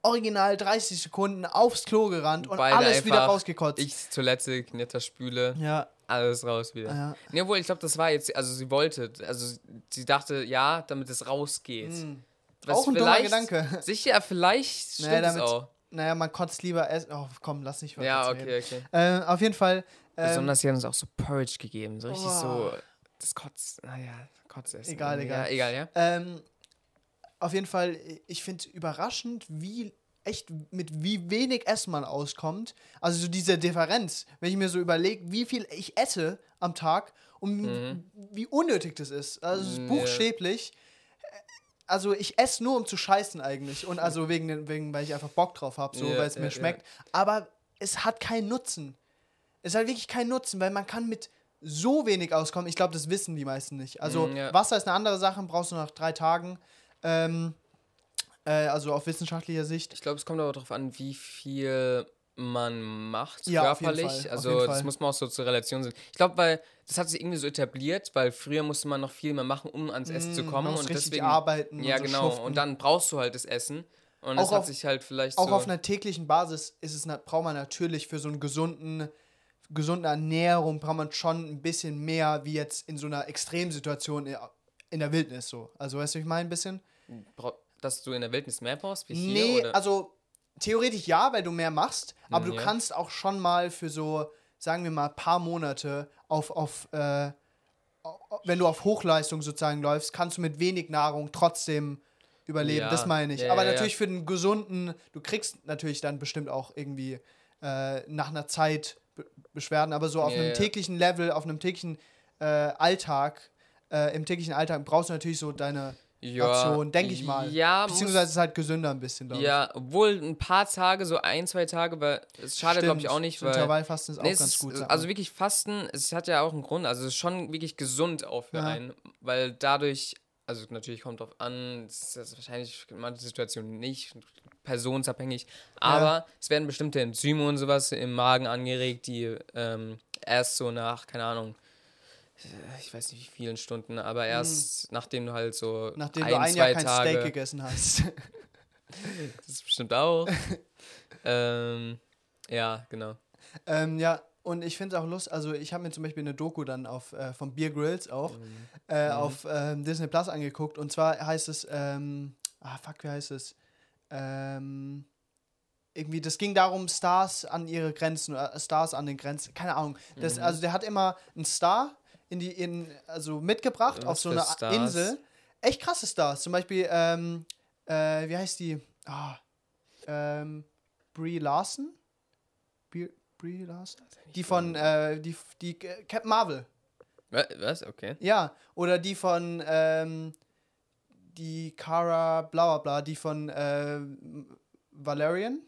original 30 Sekunden aufs Klo gerannt und Beide alles wieder rausgekotzt. Ich Toilette, Knitter, Spüle, ja, alles raus wieder. ja. Nee, obwohl, ich glaube, das war jetzt, also sie wollte, also sie dachte, ja, damit es rausgeht. Mm. Was Auch ein dummer Gedanke. Sicher, vielleicht stimmt Naja, es damit- auch. Naja, man kotzt lieber essen. Oh, komm, lass nicht weiter Ja, reden. okay, okay. Äh, auf jeden Fall. Ähm, Besonders, sie haben uns auch so Porridge gegeben, so richtig Oh. so, das Kotz, naja, Kotzessen. Egal, Ja, egal. egal, ja. Ähm, auf jeden Fall, ich finde überraschend, wie echt mit wie wenig Essen man auskommt. Also so diese Differenz, wenn ich mir so überlege, wie viel ich esse am Tag und Mhm. wie unnötig das ist. Also es ist Ja. Also ich esse nur, um zu scheißen eigentlich. Und also wegen, den- wegen weil ich einfach Bock drauf habe, so, Ja, weil es ja, mir schmeckt. Aber es hat keinen Nutzen. Es hat wirklich keinen Nutzen, weil man kann mit so wenig auskommen. Ich glaube, das wissen die meisten nicht. Also Mm, ja. Wasser ist eine andere Sache, brauchst du nach drei Tagen. Ähm, äh, also auf wissenschaftlicher Sicht. Ich glaube, es kommt aber darauf an, wie viel man macht Ja, körperlich. Also das muss man auch so zur Relation sehen. Ich glaube, weil das hat sich irgendwie so etabliert, weil früher musste man noch viel mehr machen, um ans Essen zu Mm, kommen. man Und deswegen, arbeiten. ja und so genau. schuften. Und dann brauchst du halt das Essen. Und Auch das hat auf- sich halt vielleicht Auch so. auf einer täglichen Basis ist es, braucht man natürlich für so einen gesunden, gesunde Ernährung, braucht man schon ein bisschen mehr wie jetzt in so einer Extremsituation in der Wildnis so. Also weißt du, ich meine ein bisschen? Dass du in der Wildnis mehr brauchst wie hier? Nee, oder? also theoretisch ja, weil du mehr machst, aber Mm, du ja. kannst auch schon mal für so, sagen wir mal, paar Monate auf, auf äh, wenn du auf Hochleistung sozusagen läufst, kannst du mit wenig Nahrung trotzdem überleben. Ja, Das meine ich. ja, aber natürlich für den gesunden, du kriegst natürlich dann bestimmt auch irgendwie äh, nach einer Zeit Be Beschwerden, aber so auf einem täglichen Level, auf einem täglichen äh, Alltag, äh, im täglichen Alltag brauchst du natürlich so deine Ration, denke ich mal. Ja, Beziehungsweise es ist halt gesünder ein bisschen, glaube. Ja, obwohl ein paar Tage, so ein, zwei Tage, weil es schadet, glaube ich, auch nicht, weil. Intervallfasten ist auch Nee, ganz gut. also wirklich Fasten, es hat ja auch einen Grund, also es ist schon wirklich gesund auch für Ja. einen, weil dadurch, also natürlich kommt drauf an, es ist wahrscheinlich in manchen Situationen nicht personensabhängig, aber es werden bestimmte Enzyme und sowas im Magen angeregt, die ähm, erst so nach, keine Ahnung, ich weiß nicht wie vielen Stunden, aber erst nachdem du halt so Hm. Nachdem ein, du ein zwei Jahr kein Tage, Steak gegessen hast. das ist bestimmt auch, ähm, ja, genau. ähm, ja, und ich finde es auch lustig, also ich habe mir zum Beispiel eine Doku dann auf, äh, von Beer Grills auch Mhm. äh, auf ähm, Disney Plus angeguckt. Und zwar heißt es, ähm, ah fuck, wie heißt es? Ähm, irgendwie, das ging darum, Stars an ihre Grenzen, äh, Stars an den Grenzen, keine Ahnung. Das, Mhm. Also der hat immer einen Star in die, in, also mitgebracht Was auf so für einer Stars? Insel. Echt krasse Stars. Zum Beispiel, ähm, äh, wie heißt die? Ah, ähm, Brie Larson? Brie, Brie Larson? Die von, äh, die, die äh, Captain Marvel. Wa- Was? Okay. Ja, oder die von, ähm, die Cara bla bla bla, die von äh, Valerian,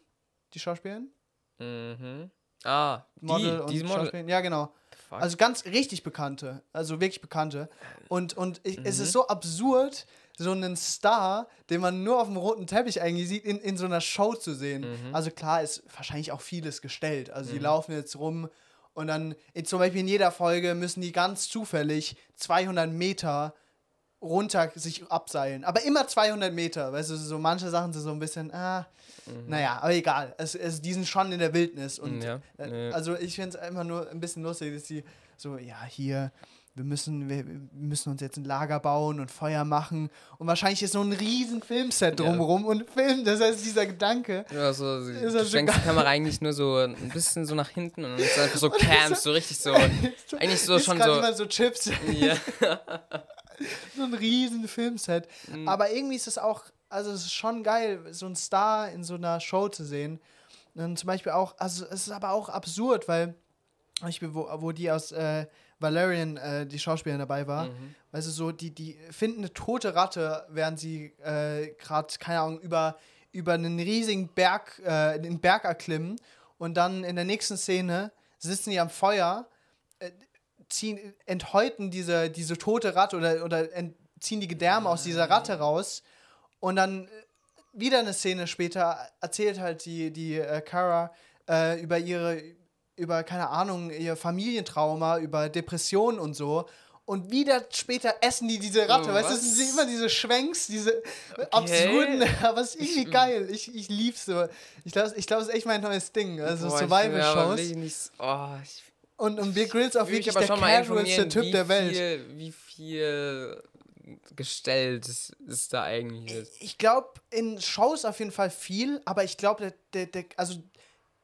die Schauspielerin. Mhm. Ah, Model die, und diese Model. Ja, genau. Fuck. Also ganz richtig bekannte, also wirklich bekannte. Und, und ich, es Mhm. ist so absurd, so einen Star, den man nur auf dem roten Teppich eigentlich sieht, in, in so einer Show zu sehen. Mhm. Also klar ist wahrscheinlich auch vieles gestellt. Also die laufen jetzt rum und dann in, zum Beispiel in jeder Folge müssen die ganz zufällig 200 Meter runter sich abseilen. Aber immer 200 Meter. Weißt du, so manche Sachen sind so ein bisschen, ah, naja, aber egal. Es, es, die sind schon in der Wildnis. Und Mhm. Ja, äh, also ich finde es einfach nur ein bisschen lustig, dass die so, ja, hier, wir müssen, wir müssen uns jetzt ein Lager bauen und Feuer machen. Und wahrscheinlich ist so ein riesen Filmset Ja. drumherum und filmen. Das heißt, dieser Gedanke. Ja, so, sie- Ist du das so schwenkst die? Kamera eigentlich nur so ein bisschen so nach hinten und dann ist einfach so Camps, so richtig so. Eigentlich so schon so. so Chips. Ja. so ein riesen Filmset. Mhm. Aber irgendwie ist es auch, also es ist schon geil, so einen Star in so einer Show zu sehen. Und zum Beispiel auch, also es ist aber auch absurd, weil, zum Beispiel, wo, wo die aus äh, Valerian, äh, die Schauspielerin dabei war, Mhm. weißt du, so, die, die finden eine tote Ratte, während sie äh, gerade, keine Ahnung, über, über einen riesigen Berg, äh, den Berg erklimmen und dann in der nächsten Szene sitzen die am Feuer, ziehen, enthäuten diese, diese tote Ratte oder, oder ziehen die Gedärme aus dieser Ratte raus und dann äh, wieder eine Szene später erzählt halt die, die äh, Kara äh, über ihre, über, keine Ahnung, ihr Familientrauma, über Depressionen und so. Und wieder später essen die diese Ratte. Oh, weißt du, es sind immer diese Schwenks, diese absurden, aber es ist irgendwie geil. Ich, ich lieb's so. Ich glaube, ich glaub, es ist echt mein neues Ding. Also ich Survival-Shows. nicht- Oh, ich Und, und Bear Grylls auch wirklich der casualste Typ der Welt. Viel, wie viel gestellt ist, da eigentlich. Ich glaube, in Shows auf jeden Fall viel, aber ich glaube, der, der, der, also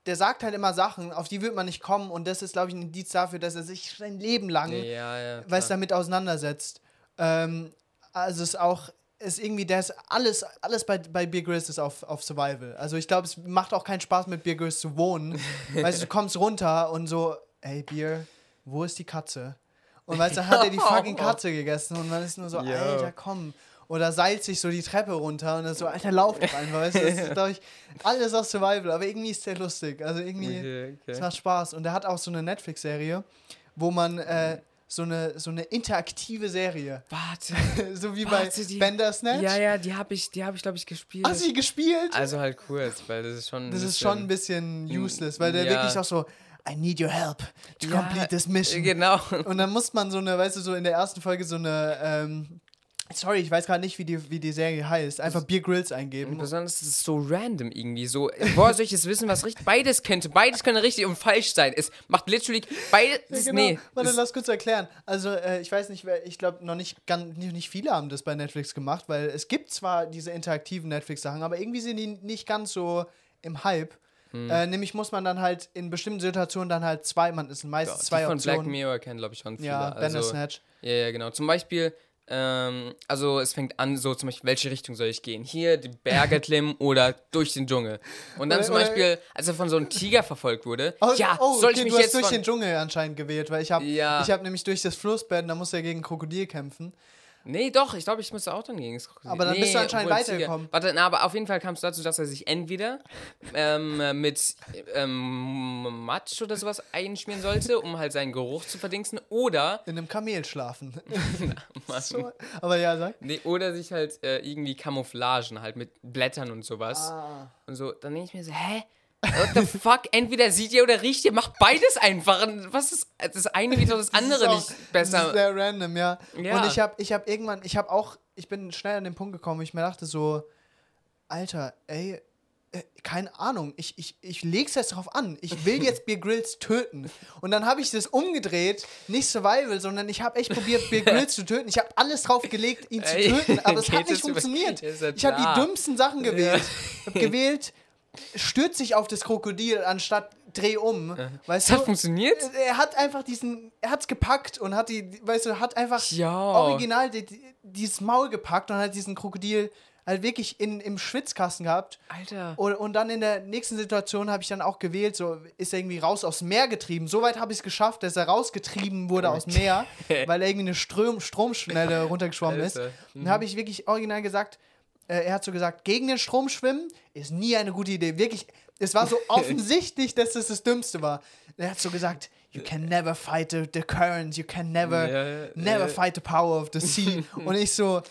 der sagt halt immer Sachen, auf die wird man nicht kommen und das ist, glaube ich, ein Indiz dafür, dass er sich sein Leben lang Ja, ja. was damit auseinandersetzt. Ähm, also es ist auch, ist irgendwie, der ist alles, alles bei, bei Beer Grylls ist auf, auf Survival. Also ich glaube, es macht auch keinen Spaß mit Beer Grylls zu wohnen. weißt du, du kommst runter und so, ey Bier, wo ist die Katze? Und weißt du, dann hat er die fucking Katze gegessen und man ist nur so, Yo. Alter, komm. Oder seilt sich so die Treppe runter und ist so, Alter, lauf doch einfach. Weißt du, das ist, glaube ich, alles auf Survival, aber irgendwie ist der lustig. Also irgendwie. Okay, Es okay. macht Spaß. Und er hat auch so eine Netflix-Serie, wo man äh, so, eine, so eine interaktive Serie, Warte. so wie Warte, bei die- Bandersnatch. Ja, ja, die habe ich, die habe ich, glaube ich, gespielt. Hast du die gespielt? also halt kurz, weil das ist schon. ein das ist schon ein bisschen useless, weil der ja. wirklich auch so, I need your help to Ja, complete this mission. Genau. Und dann muss man so eine, weißt du, so in der ersten Folge so eine, ähm, sorry, ich weiß gerade nicht, wie die, wie die Serie heißt, einfach Beer Grills Und eingeben. besonders ist es so random irgendwie. So, woher soll ich jetzt wissen, was richtig? Beides könnte, beides könnte richtig und falsch sein. Es macht literally beides. Ja, genau. Nee. Warte, lass kurz erklären. Also, äh, ich weiß nicht, wer, ich glaube, noch nicht, ganz, nicht, nicht viele haben das bei Netflix gemacht, weil es gibt zwar diese interaktiven Netflix-Sachen, aber irgendwie sind die nicht ganz so im Hype. Hm. Äh, nämlich muss man dann halt in bestimmten Situationen dann halt zwei, man ist meistens die zwei von Black Optionen. Mirror kennen, glaube ich, schon viele. ja, also, Bandersnatch. ja, ja, genau. Zum Beispiel, ähm, also es fängt an, so zum Beispiel, welche Richtung soll ich gehen? Hier die Berge klimmen oder durch den Dschungel? Und dann zum Beispiel, als er von so einem Tiger verfolgt wurde, Oh, ja, oh, soll okay, ich mich du hast jetzt durch von, den Dschungel anscheinend gewählt, weil ich habe Ja. ich hab nämlich durch das Flussbett, da muss er gegen Krokodil kämpfen. Nee, doch, ich glaube, ich musste auch dann gegen das Krokodil. Aber dann bist du Nee, anscheinend weitergekommen. Warte, na, aber auf jeden Fall kam es dazu, dass er sich entweder ähm, mit ähm, Matsch oder sowas einschmieren sollte, um halt seinen Geruch zu verdingsen, oder, In einem Kamel schlafen. Mann, so, aber ja, sag. nee, oder sich halt äh, irgendwie camouflagen, halt mit Blättern und sowas. Ah. Und so, dann denke ich mir so, hä? What the fuck? Entweder sieht ihr oder riecht ihr, macht beides einfach. Und Was ist, das eine wie das andere Das ist nicht auch- Das ist besser. sehr random, ja. Ja. Und ich habe ich hab irgendwann, ich habe auch, ich bin schnell an den Punkt gekommen, wo ich mir dachte so, Alter, ey, äh, keine Ahnung, ich, ich, ich leg's jetzt drauf an. Ich will jetzt Beer Grylls töten. Und dann habe ich das umgedreht, nicht Survival, sondern ich habe echt probiert, Beer Grylls zu töten. Ich habe alles drauf gelegt, ihn zu töten, aber es hat nicht funktioniert. Ich habe die dümmsten Sachen gewählt. Ich habe gewählt, stürzt sich auf das Krokodil anstatt dreh um. Weißt Das hat du? funktioniert? er hat einfach diesen, er hat's gepackt und hat die, weißt du, hat einfach Ja. original die, die, dieses Maul gepackt und hat diesen Krokodil halt wirklich in, im Schwitzkasten gehabt. Alter. Und, und dann in der nächsten Situation habe ich dann auch gewählt, so ist er irgendwie raus aufs Meer getrieben. Soweit habe ich es geschafft, dass er rausgetrieben wurde aus dem Meer, weil er irgendwie eine Strom, Stromschnelle runtergeschwommen ist. Alter. Dann habe ich wirklich original gesagt, äh, er hat so gesagt, gegen den Strom schwimmen ist nie eine gute Idee. Wirklich, es war so offensichtlich, dass das das Dümmste war. Er hat so gesagt, you can never fight the, the current, you can never, Ja, never fight the power of the sea. Und ich so,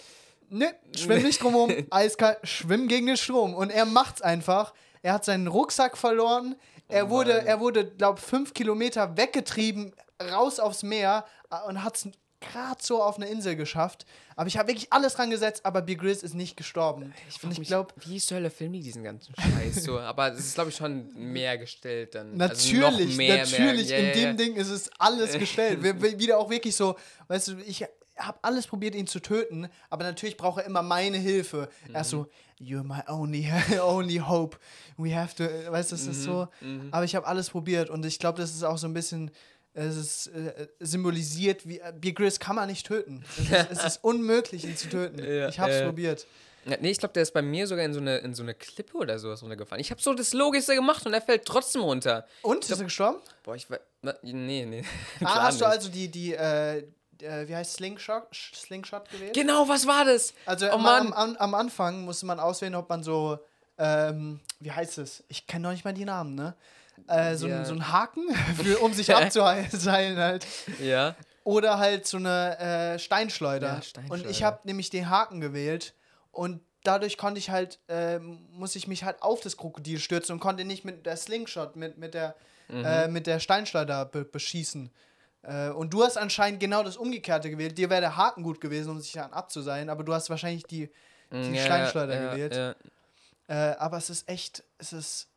ne, schwimm nicht drumherum, eiskalt, schwimm gegen den Strom. Und er macht's einfach. Er hat seinen Rucksack verloren. Er Oh wurde, er wurde, glaub, fünf Kilometer weggetrieben, raus aufs Meer äh, und hat's gerade so auf eine Insel geschafft. Aber ich habe wirklich alles dran gesetzt, aber Big Grizz ist nicht gestorben. Ich und ich glaube, wie zur Hölle filmen die diesen ganzen Scheiß so? Aber es ist, glaube ich, schon mehr gestellt dann. Natürlich, also noch mehr, natürlich, mehr. in Ja, dem ja, Ding ist es alles gestellt. Wieder auch wirklich so, weißt du, ich habe alles probiert, ihn zu töten, aber natürlich braucht er immer meine Hilfe. Er ist so, you're my only, only hope. We have to, weißt du, das ist so. Aber ich habe alles probiert und ich glaube, das ist auch so ein bisschen, es ist äh, symbolisiert, wie Beer Grylls kann man nicht töten. Es ist, es ist unmöglich, ihn zu töten. Ja, ich habe es äh. probiert. Ja, nee, ich glaube, der ist bei mir sogar in so eine, in so eine Klippe oder sowas runtergefallen. Ich habe so das Logischste gemacht und er fällt trotzdem runter. Und, ist er gestorben? Boah, ich weiß. Nee, nee. Ah, hast du nicht. also die, die, äh, äh, wie heißt Slingshot, Slingshot gewählt? Genau, was war das? Also oh am, am, am Anfang musste man auswählen, ob man so, ähm, wie heißt es? Ich kenne noch nicht mal die Namen, ne? Äh, so, Ja. ein, so ein Haken, für, um sich abzuseilen halt. Ja. Oder halt so eine äh, Steinschleuder. Ja, Und ich Steinschleuder. habe nämlich den Haken gewählt und dadurch konnte ich halt, äh, muss ich mich halt auf das Krokodil stürzen und konnte nicht mit der Slingshot, mit, mit, der, Mhm. äh, mit der Steinschleuder be beschießen. Äh, und du hast anscheinend genau das Umgekehrte gewählt. Dir wäre der Haken gut gewesen, um sich dann abzuseilen, aber du hast wahrscheinlich die, die Mm, Ja, Steinschleuder ja, gewählt. Ja. Äh, aber es ist echt, es ist,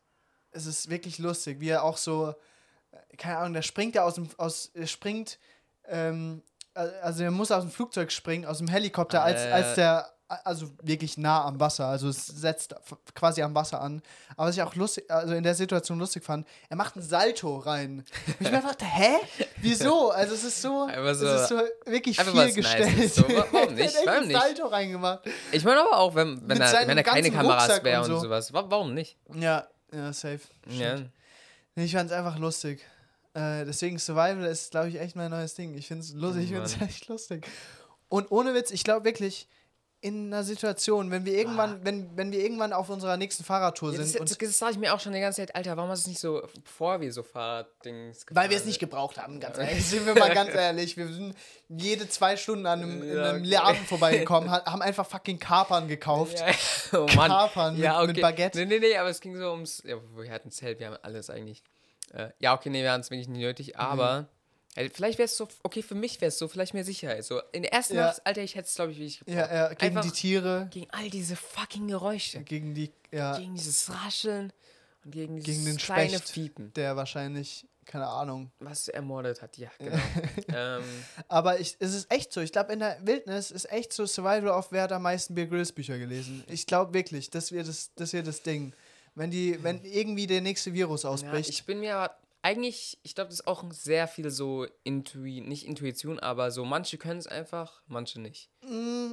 es ist wirklich lustig, wie er auch so, äh, keine Ahnung, der springt ja aus dem, aus, er springt, ähm, äh, also er muss aus dem Flugzeug springen, aus dem Helikopter, als, Äh. als der, also wirklich nah am Wasser, also es setzt quasi am Wasser an. Aber was ich auch lustig, also in der Situation lustig fand, er macht einen Salto rein. Und ich mir dachte, hä? Wieso? Also es ist so, so- es ist so wirklich viel gestellt. Nices, so. Warum Er hat nicht? Warum einen nicht? Salto reingemacht. Ich meine aber auch, wenn, wenn, er, wenn er keine Kameras wäre und und, so. sowas. Wa- Warum nicht? Ja, ja, safe. Ja. Nee, ich fand's einfach lustig. Äh, deswegen Survival ist, glaube ich, echt mein neues Ding. Ich find's lustig, ich find's Mann. echt lustig. Und ohne Witz, ich glaube wirklich, in einer Situation, wenn wir irgendwann, wenn, wenn wir irgendwann auf unserer nächsten Fahrradtour Ja, sind das, und das, das sage ich mir auch schon die ganze Zeit, Alter, warum hast du es nicht so bevor wir so Fahrraddings weil wir es nicht gebraucht haben, ganz ehrlich. Sind wir mal ganz ehrlich. Wir sind jede zwei Stunden an einem, in Ja, einem okay. Laden vorbeigekommen, ha- haben einfach fucking Kapern gekauft. Ja, oh Mann. Kapern ja, mit, okay. mit Baguette. Nee, nee, nee, aber es ging so ums. Ja, wir hatten Zelt, wir haben alles eigentlich. Äh, ja, okay, nee, wir hatten es wirklich nicht nötig, aber. Ey, vielleicht wäre es so, okay, für mich wäre es so, vielleicht mehr Sicherheit. So, in der ersten Ja. Nacht, Alter, ich hätte es, glaube ich, wirklich gebraucht. Ja, ja, gegen Einfach die Tiere, Gegen all diese fucking Geräusche. gegen die, ja, Gegen dieses Rascheln und gegen dieses gegen den kleine Specht, Fiepen, der wahrscheinlich, keine Ahnung, was ermordet hat. Ja, genau. ähm, Aber ich, es ist echt so. Ich glaube, in der Wildnis ist echt so Survival of wer hat am meisten Bear Grylls Bücher gelesen. Ich glaube wirklich, das wird das, das wird das Ding. Wenn die, wenn irgendwie der nächste Virus ja, ausbricht. ich bin mir aber eigentlich, ich glaube, das ist auch sehr viel so Intui, nicht Intuition, aber so manche können es einfach, manche nicht.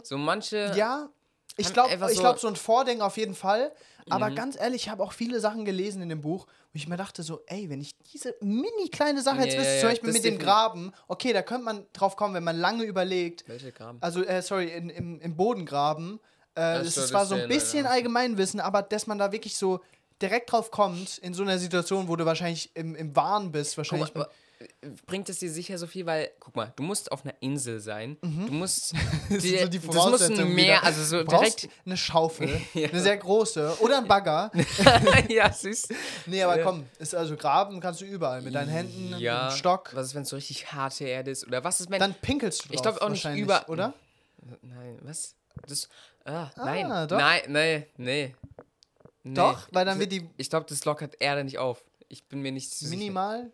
So manche. Mm, ja, ich glaube, ich so- glaube so ein Vording auf jeden Fall. Aber Mhm. ganz ehrlich, ich habe auch viele Sachen gelesen in dem Buch, wo ich mir dachte so, ey, wenn ich diese mini kleine Sache jetzt Ja, wüsste, zum Beispiel das mit dem Graben, okay, da könnte man drauf kommen, wenn man lange überlegt. Welche Graben? Also, äh, sorry, in, im, im Bodengraben. Äh, das so, ist zwar das so ein bisschen. Allgemeinwissen, aber dass man da wirklich so direkt drauf kommt, in so einer Situation, wo du wahrscheinlich im, im Wahn bist, wahrscheinlich. mal, äh, bringt es dir sicher so viel, weil, guck mal, du musst auf einer Insel sein. Du musst. Das sind so die das muss ein Meer, also so direkt. eine Schaufel, Ja. eine sehr große oder ein Bagger. ja, süß. Nee, aber komm, ist also graben kannst du überall mit deinen Händen, ja, mit dem Stock. Was ist, wenn es so richtig harte Erde ist? Oder was ist, wenn. Dann pinkelst du drauf. Ich glaub auch nicht über- oder? Nein, was? Das. Ah, nein. doch. Nein, nee, nee. Nee. Doch, weil dann wird die Ich glaube, das lockert Erde nicht auf. Ich bin mir nicht sicher. minimal.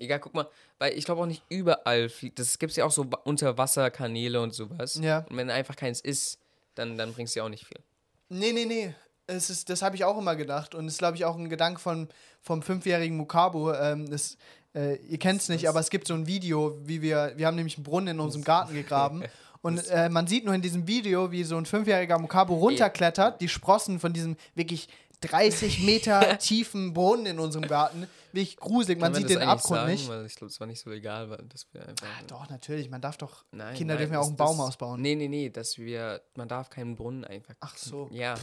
Egal, guck mal, weil ich glaube auch nicht überall fliegt. Das gibt es ja auch so wa- Unterwasserkanäle und sowas. Ja. Und wenn einfach keins ist, dann, dann bringt es ja auch nicht viel. Nee, nee, nee. Es ist, das habe ich auch immer gedacht. Und es ist, glaube ich, auch ein Gedanke von, vom fünfjährigen Mukabu. Ähm, das, äh, ihr kennt es nicht, aber es gibt so ein Video, wie wir, wir haben nämlich einen Brunnen in unserem Garten gegraben. Und äh, man sieht nur in diesem Video, wie so ein fünfjähriger Mukabu runterklettert, die Sprossen von diesem wirklich 30 Meter tiefen Brunnen in unserem Garten. Wirklich gruselig, man sieht den Abgrund sagen? nicht. Weil ich glaube, es war nicht so egal, weil das wir einfach. Doch, natürlich, man darf doch. Nein, Kinder nein, dürfen ja auch einen Baum das- ausbauen. Nee, nee, nee, dass wir. Man darf keinen Brunnen einfach. Ach so. Ja.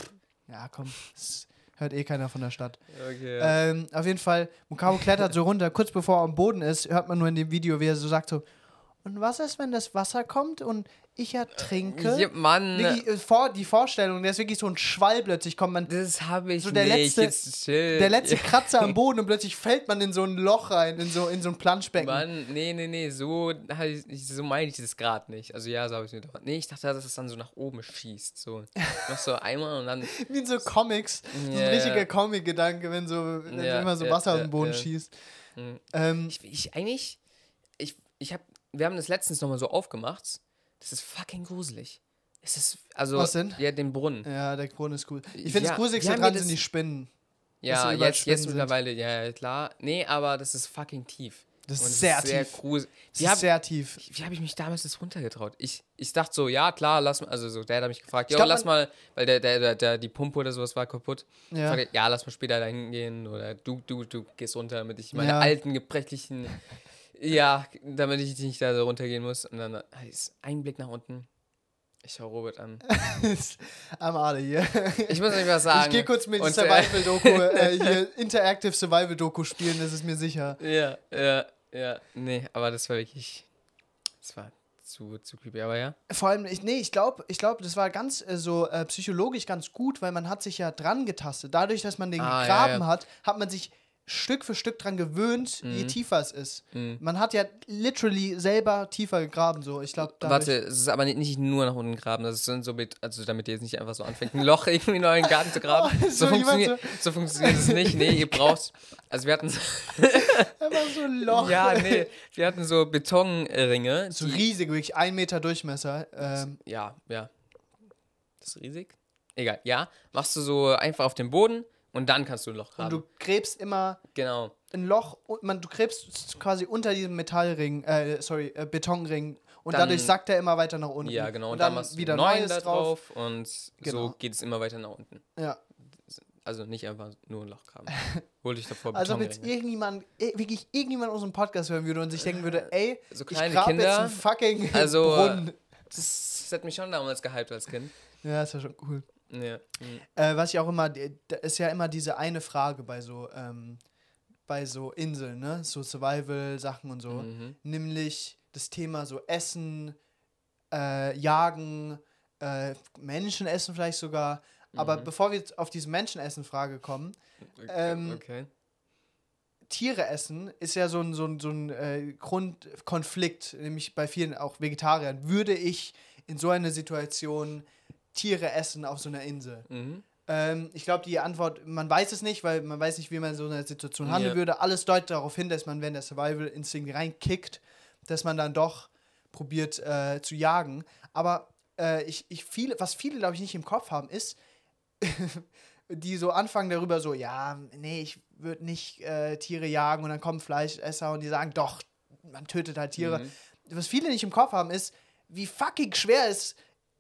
Ja, komm. Das hört eh keiner von der Stadt. Okay. Ähm, auf jeden Fall, Mukabo klettert so runter. Kurz bevor er am Boden ist, hört man nur in dem Video, wie er so sagt: so, Und was ist, wenn das Wasser kommt und ich ertrinke? Ja, Mann. Wirklich, äh, vor, die Vorstellung, der ist wirklich so ein Schwall plötzlich, kommt man. Das habe ich So der nicht. letzte-. Der letzte Kratzer am Boden und plötzlich fällt man in so ein Loch rein, in so, in so ein Planschbecken. Mann, nee, nee, nee, so, so meine ich das gerade nicht. Also ja, so habe ich mir doch. Nee, ich dachte, dass es dann so nach oben schießt. So. Noch so einmal und dann. Wie in so Comics. So Ja, ein richtiger. Comic-Gedanke, wenn so wenn Ja, immer so Wasser aus dem Boden schießt. Mhm. Ähm, Ich, ich eigentlich. Ich, ich hab. Wir haben das letztens nochmal so aufgemacht. Das ist fucking gruselig. Es ist. Also. Was denn? Ja, den Brunnen. ja, der Brunnen ist cool. Ich finde Ja, das Gruseligste dran sind die Spinnen. Ja, jetzt, Spinnen jetzt mittlerweile, ja, ja, klar. Nee, aber das ist fucking tief. Das ist Und es sehr tief. gruselig. Wie ist hab, sehr tief. wie habe ich mich damals das runtergetraut? Ich, ich dachte so, ja, klar, lass mal, also so, der hat mich gefragt, ja, lass mal, weil der, der, der, der, die Pumpe oder sowas war kaputt. Ja. Ja. ja, lass mal später da hingehen oder du, du, du gehst runter, damit ich meine Ja. alten, gebrechlichen, ja, damit ich nicht da so runtergehen muss. Und dann ist ein Blick nach unten. Ich hau Robert an. Out of here. Ich muss euch was sagen. Ich gehe kurz mit Und, äh, Survival-Doku, äh, hier Interactive Survival-Doku spielen, das ist mir sicher. Ja, ja, ja. Nee, aber das war wirklich. Das war zu, zu creepy, aber ja. Vor allem, ich, nee, ich glaube, ich glaub, das war ganz äh, so äh, psychologisch ganz gut, weil man hat sich ja dran getastet. Dadurch, dass man den Ah, ja, gegraben ja. hat, hat man sich Stück für Stück dran gewöhnt, je Mhm. tiefer es ist. Mhm. Man hat ja literally selber tiefer gegraben, so. Ich glaube, Warte, es ist aber nicht, nicht nur nach unten graben, das ist so mit, also damit ihr jetzt nicht einfach so anfängt, ein Loch irgendwie in euren Garten zu graben. Oh, so, so funktioniert, so funktioniert es nicht. Nee, ihr braucht, also wir hatten, einfach so ein Loch. ja, nee, wir hatten so Betonringe. So riesig, wirklich ein Meter Durchmesser. Ähm, Ja, ja. Das ist riesig. Egal, ja. Machst du so einfach auf den Boden und dann kannst du ein Loch und graben. du gräbst immer genau. ein Loch und man, du gräbst quasi unter diesem Metallring, äh, sorry, äh, Betonring und Dann- dadurch sackt er immer weiter nach unten. Ja, genau. Und dann, machst du wieder neuen Neues da drauf. drauf und Genau. so geht es immer weiter nach unten. Ja. Also nicht einfach nur ein Loch graben. Hol dich davor Also ob jetzt irgendjemand, eh, wirklich irgendjemand unseren Podcast hören würde und sich denken würde, ey, So ich kleine grab jetzt Kinder. einen fucking Also, Brunnen. Das, das hat mich schon damals gehypt als Kind. Ja, ist ja schon cool. Ja. Mhm. Äh, was ich auch immer, da ist ja immer diese eine Frage bei so, ähm, bei so Inseln, ne? So Survival-Sachen und so. Mhm. Nämlich das Thema so Essen, äh, Jagen, äh, Menschen essen vielleicht sogar. Aber Mhm. bevor wir jetzt auf diese Menschenessen-Frage kommen, Okay. Ähm, okay. Tiere essen ist ja so ein, so ein, so ein äh, Grundkonflikt, nämlich bei vielen auch Vegetariern. Würde ich in so einer Situation Tiere essen auf so einer Insel? Mhm. Ähm, ich glaube, die Antwort, man weiß es nicht, weil man weiß nicht, wie man in so einer Situation handeln Ja. würde. Alles deutet darauf hin, dass man, wenn der Survival-Instinkt reinkickt, dass man dann doch probiert äh, zu jagen. Aber äh, ich, ich viele, was viele, glaube ich, nicht im Kopf haben, ist, die so anfangen darüber so, ja, nee, ich würde nicht äh, Tiere jagen und dann kommen Fleischesser und die sagen, doch, man tötet halt Tiere. Mhm. Was viele nicht im Kopf haben, ist, wie fucking schwer es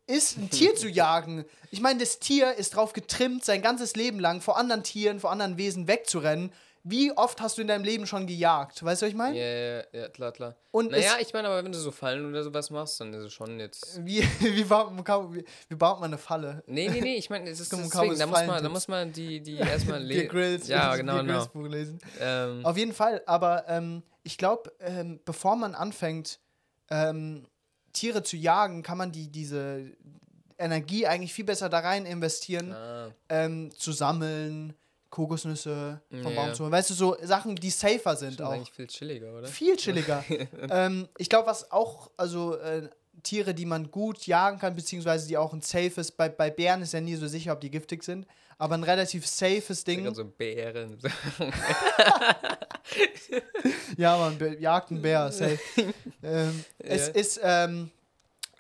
ist, ein Tier zu jagen. Ich meine, das Tier ist drauf getrimmt, sein ganzes Leben lang vor anderen Tieren, vor anderen Wesen wegzurennen. Wie oft hast du in deinem Leben schon gejagt? Weißt du, was ich meine? Ja, ja, ja, klar, klar. Und naja, ich meine, aber wenn du so Fallen oder sowas machst, dann ist es schon jetzt. Wie, wie, baut, wie, wie baut man eine Falle? Nee, nee, nee, ich meine, es ist deswegen, kaum da ist muss man, da muss man die, die erstmal Die lesen. Grills, Ja, die genau, genau. Grills-Buch lesen. Ähm, Auf jeden Fall, aber ähm, ich glaube, ähm, bevor man anfängt, ähm, Tiere zu jagen, kann man die, diese Energie eigentlich viel besser da rein investieren, ah, ähm, zu sammeln, Kokosnüsse vom Ja. Baum zu holen. Weißt du, so Sachen, die safer sind ist auch. eigentlich viel chilliger, oder? Viel chilliger. ähm, ich glaube, was auch, also äh, Tiere, die man gut jagen kann, beziehungsweise die auch ein safes, bei, bei Bären ist ja nie so sicher, ob die giftig sind, aber ein relativ safes Ding. So Bären. Ja, man jagt einen Bär, safe. ähm, Es Ja. ist ähm,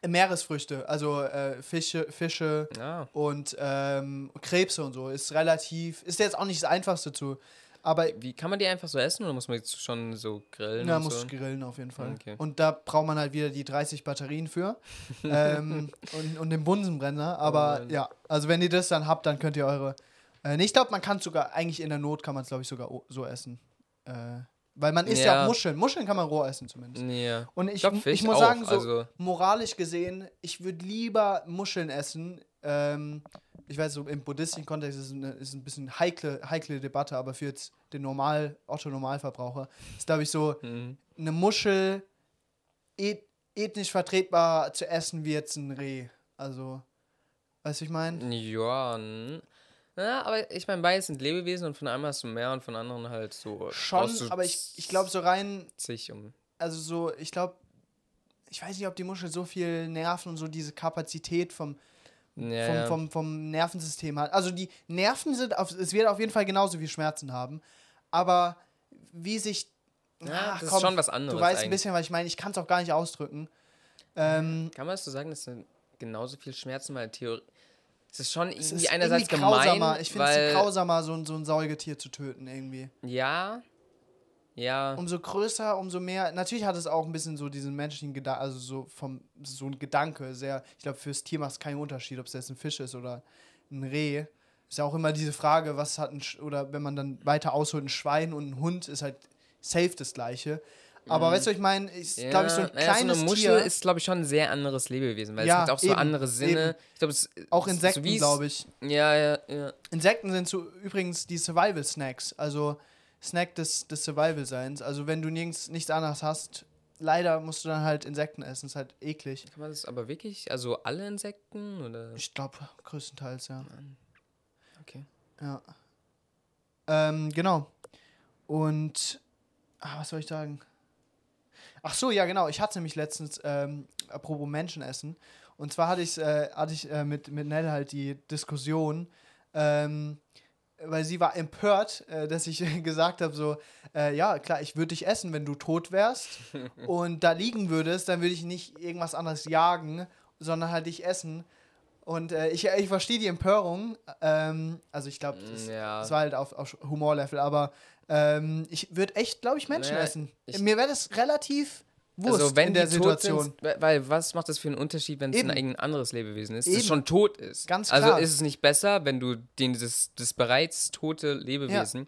Meeresfrüchte, also äh, Fische, Fische Ah, und ähm, Krebse und so. Ist relativ, ist jetzt auch nicht das Einfachste zu. Aber wie kann man die einfach so essen oder muss man jetzt schon so grillen? ja, und muss so? grillen auf jeden Fall. Okay. Und da braucht man halt wieder die 30 Batterien für ähm, und, und den Bunsenbrenner. Aber Mann. ja, also wenn ihr das dann habt, dann könnt ihr eure. Äh, ich glaube, man kann sogar, eigentlich in der Not kann man es, glaube ich, sogar so essen. Äh, weil man isst ja. Ja. auch Muscheln. Muscheln kann man roh essen zumindest. Ja. Und ich, ich Fisch muss auch, sagen, so also- moralisch gesehen, ich würde lieber Muscheln essen. Ähm, ich weiß, so im buddhistischen Kontext ist es eine, ist ein bisschen heikle, heikle Debatte, aber für jetzt den Normal, Otto-Normalverbraucher ist, glaube ich, so Mhm. eine Muschel et, ethnisch vertretbar zu essen wie jetzt ein Reh. Also, weißt du, ich meine? Ja, na, aber ich meine, beides sind Lebewesen und von einem hast du mehr und von anderen halt so. Schon, aber ich, ich glaube, so rein, zig um. also so, ich glaube, ich weiß nicht, ob die Muschel so viel Nerven und so diese Kapazität vom, Ja, vom, vom, vom Nervensystem hat. Also die Nerven sind, auf, es wird auf jeden Fall genauso viel Schmerzen haben, aber wie sich, Ja, Ach, das komm, ist schon was anderes. du weißt ein eigentlich. bisschen, was ich meine, ich kann es auch gar nicht ausdrücken. Ähm, Kann man das so sagen, dass sind genauso viel Schmerzen, weil Theorie. Es ist schon irgendwie ist einerseits irgendwie gemein. Ich finde es grausamer, so, ein- so ein Säugetier zu töten irgendwie. ja, ja, Umso größer, umso mehr. Natürlich hat es auch ein bisschen so diesen menschlichen Gedanken, also so vom so ein Gedanke. Sehr, ich glaube, fürs Tier macht es keinen Unterschied, ob es jetzt ein Fisch ist oder ein Reh. Ist ja auch immer diese Frage, was hat ein Sch oder wenn man dann weiter ausholt, ein Schwein und ein Hund ist halt safe das gleiche. Aber weißt du, ich meine, ist, glaube ich, so ein naja, kleines so eine Muschel Tier. ist, glaube ich, schon ein sehr anderes Lebewesen, weil Ja, es hat auch so eben, andere Sinne. eben. Ich glaube, es auch so Insekten, es- glaube ich. Ja, ja, ja. Insekten sind so übrigens die Survival-Snacks, also Snack des, des Survival-Seins. Also wenn du nirgends nichts anderes hast, leider musst du dann halt Insekten essen. Ist halt eklig. Kann man das aber wirklich, also alle Insekten oder? Ich glaube, größtenteils, ja. Okay. Ja. Ähm, genau. Und, ah, was soll ich sagen? Ach so, ja, genau. Ich hatte nämlich letztens, ähm, apropos Menschenessen. Und zwar hatte, ich's, äh, hatte ich äh, mit, mit Nell halt die Diskussion, ähm, weil sie war empört, äh, dass ich gesagt habe, so, äh, ja, klar, ich würde dich essen, wenn du tot wärst und da liegen würdest, dann würde ich nicht irgendwas anderes jagen, sondern halt dich essen. Und äh, ich, ich verstehe die Empörung. Ähm, also ich glaube, das, Ja. das war halt auf, auf Humorlevel, aber ähm, ich würde echt, glaube ich, Menschen Naja, essen. ich- Mir wäre das relativ Wurst also wenn in der Situation. sind, weil- was macht das für einen Unterschied, wenn es ein anderes Lebewesen ist, Eben. das schon tot ist? Ganz Also klar. ist es nicht besser, wenn du den, das, das bereits tote Lebewesen,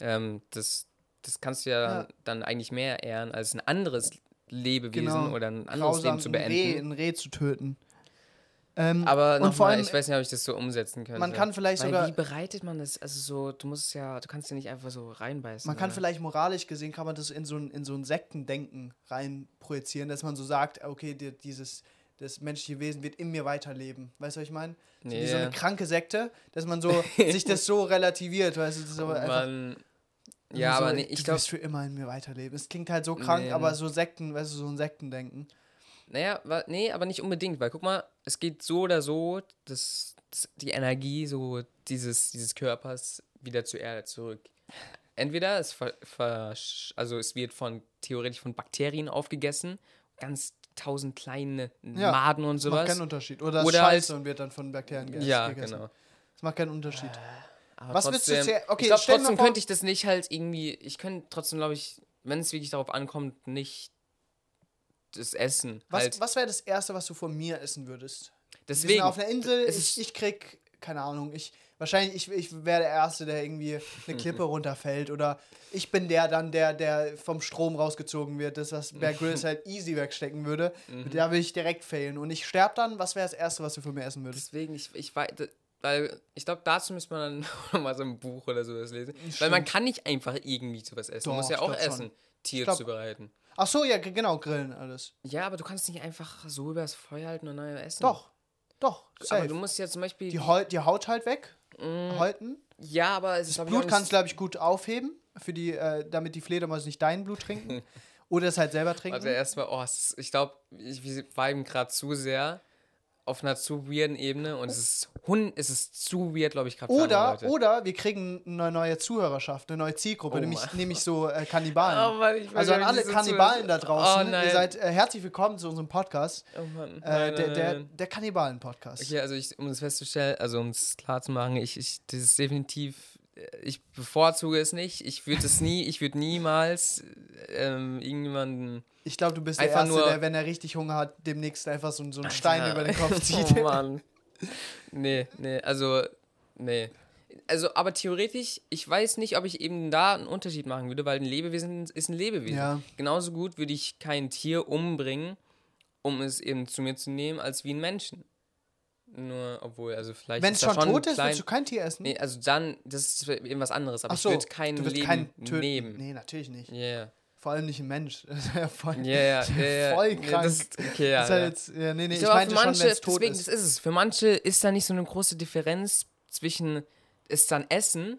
ähm, das, das kannst du ja, Ja. dann eigentlich mehr ehren, als ein anderes Lebewesen Genau. oder ein anderes Grausam, Leben zu ein Reh, beenden. ein Reh zu töten. Ähm, Aber und vor nochmal, allem, ich weiß nicht, ob ich das so umsetzen könnte. man kann vielleicht Weil sogar- Wie bereitet man das? Also so, du musst ja, du kannst ja nicht einfach so reinbeißen. man kann oder? vielleicht moralisch gesehen, kann man das in so ein, in so ein Sektendenken rein projizieren, dass man so sagt, okay, die, dieses, das menschliche Wesen wird in mir weiterleben. Weißt du, was ich meine? So wie so eine kranke Sekte, dass man so sich das so relativiert, weißt du, das ist aber einfach Man, ja, so, aber nee, ich du glaube, wirst für immer in mir weiterleben. Es klingt halt so krank, Nee, aber so Sekten, weißt du, so ein Sektendenken. Naja, nee, aber nicht unbedingt, weil guck mal, es geht so oder so, dass, dass die Energie so dieses, dieses Körpers wieder zur Erde zurück. Entweder es ver, ver, also es wird von theoretisch von Bakterien aufgegessen, ganz tausend kleine Ja, Maden und Das macht sowas. keinen Unterschied. Oder, es Oder scheiße halt- und wird dann von Bakterien ge ja, gegessen. genau. Das macht keinen Unterschied. Aber Was willst du trotzdem- zuerst- okay, ich mal trotzdem könnte ich das nicht halt irgendwie. Ich könnte trotzdem, glaube ich, wenn es wirklich darauf ankommt, nicht das Essen. Was, halt. was wäre das Erste, was du von mir essen würdest? Wir Deswegen. sind auf einer Insel, ich, ich krieg, keine Ahnung, ich, wahrscheinlich, ich, ich wäre der Erste, der irgendwie eine Klippe runterfällt oder ich bin der dann, der, der vom Strom rausgezogen wird, das, was Bear Grylls halt easy wegstecken würde, Mhm. da würde ich direkt failen und ich sterbe dann, was wäre das Erste, was du von mir essen würdest? Deswegen, ich, ich weiß, weil ich glaube, dazu müsste man dann noch mal so ein Buch oder sowas lesen. Weil Stimmt. man kann nicht einfach irgendwie sowas essen. Doch, man muss ja auch glaub schon. essen, Tier glaub- zubereiten. Ach so, ja, genau, grillen alles. Ja, aber du kannst nicht einfach so übers Feuer halten und dann essen. Doch, doch, Aber safe. du musst ja zum Beispiel. die, Haut, die Haut halt weg, Mm, halten. ja, aber es ist ich, Blut kannst du, glaube ich, gut aufheben, für die, äh, damit die Fledermäuse nicht dein Blut trinken. oder es halt selber trinken. Warte, erstmal, oh, ist, ich glaube, ich, wir viben gerade zu sehr auf einer zu weirden Ebene und es ist, hun, es ist zu weird, glaube ich, gerade Oder, oder wir kriegen eine neue Zuhörerschaft, eine neue Zielgruppe, Oh nämlich, Mann. nämlich so äh, Kannibalen. Oh Mann, also an alle so Kannibalen da draußen, Oh ihr seid äh, herzlich willkommen zu unserem Podcast, Oh Mann. äh, Nein, der, nein, der, nein. der Kannibalen-Podcast. Okay, also ich, um das festzustellen, also um es klar zu machen, ich, ich, das ist definitiv, äh, ich bevorzuge es nicht. Ich würde es nie, ich würde niemals ähm, irgendjemanden. Ich glaube, du bist der Einfach Erste, nur- der, wenn er richtig Hunger hat, demnächst einfach so, so einen Stein über den Kopf zieht. oh Mann. Nee, nee, also, nee. Also, aber theoretisch, ich weiß nicht, ob ich eben da einen Unterschied machen würde, weil ein Lebewesen ist ein Lebewesen. Ja. Genauso gut würde ich kein Tier umbringen, um es eben zu mir zu nehmen, als wie einen Menschen. Nur, obwohl, also vielleicht. Wenn es da schon tot ist, klein- willst du kein Tier essen? Nee, also dann, das ist eben was anderes, aber so, ich würde kein du Leben töten. nehmen. Nee, natürlich nicht. Ja, ja. Vor allem nicht ein Mensch. Das ist ja voll, Ja, ja, ja, voll krank. das, okay, ja. das ist halt ja. ja, nee, nee, ich, glaube, meinte für schon, manche, wenn es tot deswegen, ist. das ist es. Für manche ist da nicht so eine große Differenz zwischen es dann essen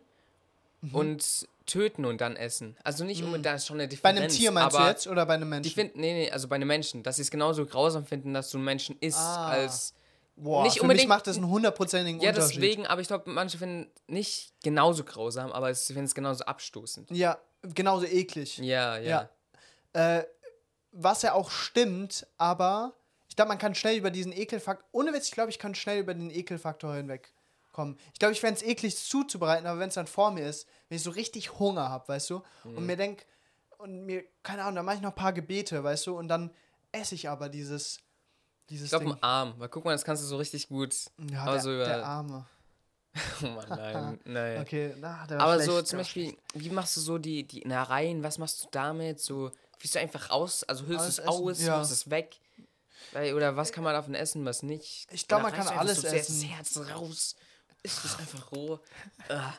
Mhm. und töten und dann essen. Also nicht unbedingt, da ist schon eine Bei Differenz. einem Tier meinst du jetzt oder bei einem Menschen? Die finden, nee, nee, also bei einem Menschen, dass sie es genauso grausam finden, dass du einen Menschen isst, Ah. als. Boah, nicht für mich unbedingt- macht das einen hundertprozentigen Ja, Unterschied. deswegen, aber ich glaube, manche finden nicht genauso grausam, aber sie finden es genauso abstoßend. Ja, genauso eklig. Ja, ja. Ja. Äh, was ja auch stimmt, aber ich glaube, man kann schnell über diesen Ekelfaktor, ohne Witz, ich glaube, ich kann schnell über den Ekelfaktor hinwegkommen. Ich glaube, ich fände es eklig zuzubereiten, aber wenn es dann vor mir ist, wenn ich so richtig Hunger habe, weißt du, Mhm. und mir denk und mir, keine Ahnung, dann mache ich noch ein paar Gebete, weißt du, und dann esse ich aber dieses, dieses Ich glaube, im Arm, weil guck mal, das kannst du so richtig gut. Ja, aber der, über- der Arme. Oh Mann, nein, nein. Okay, na, der war Aber schlecht, so zum Beispiel, wie machst du so die, die Innereien, was machst du damit? So, Fühlst du einfach raus, also hüllst Alles es aus, ja. machst es weg? Oder was kann man davon essen, was nicht? Ich glaub, Oder man kann du alles so sehr essen. Das Herz raus, isst es einfach roh. Ah.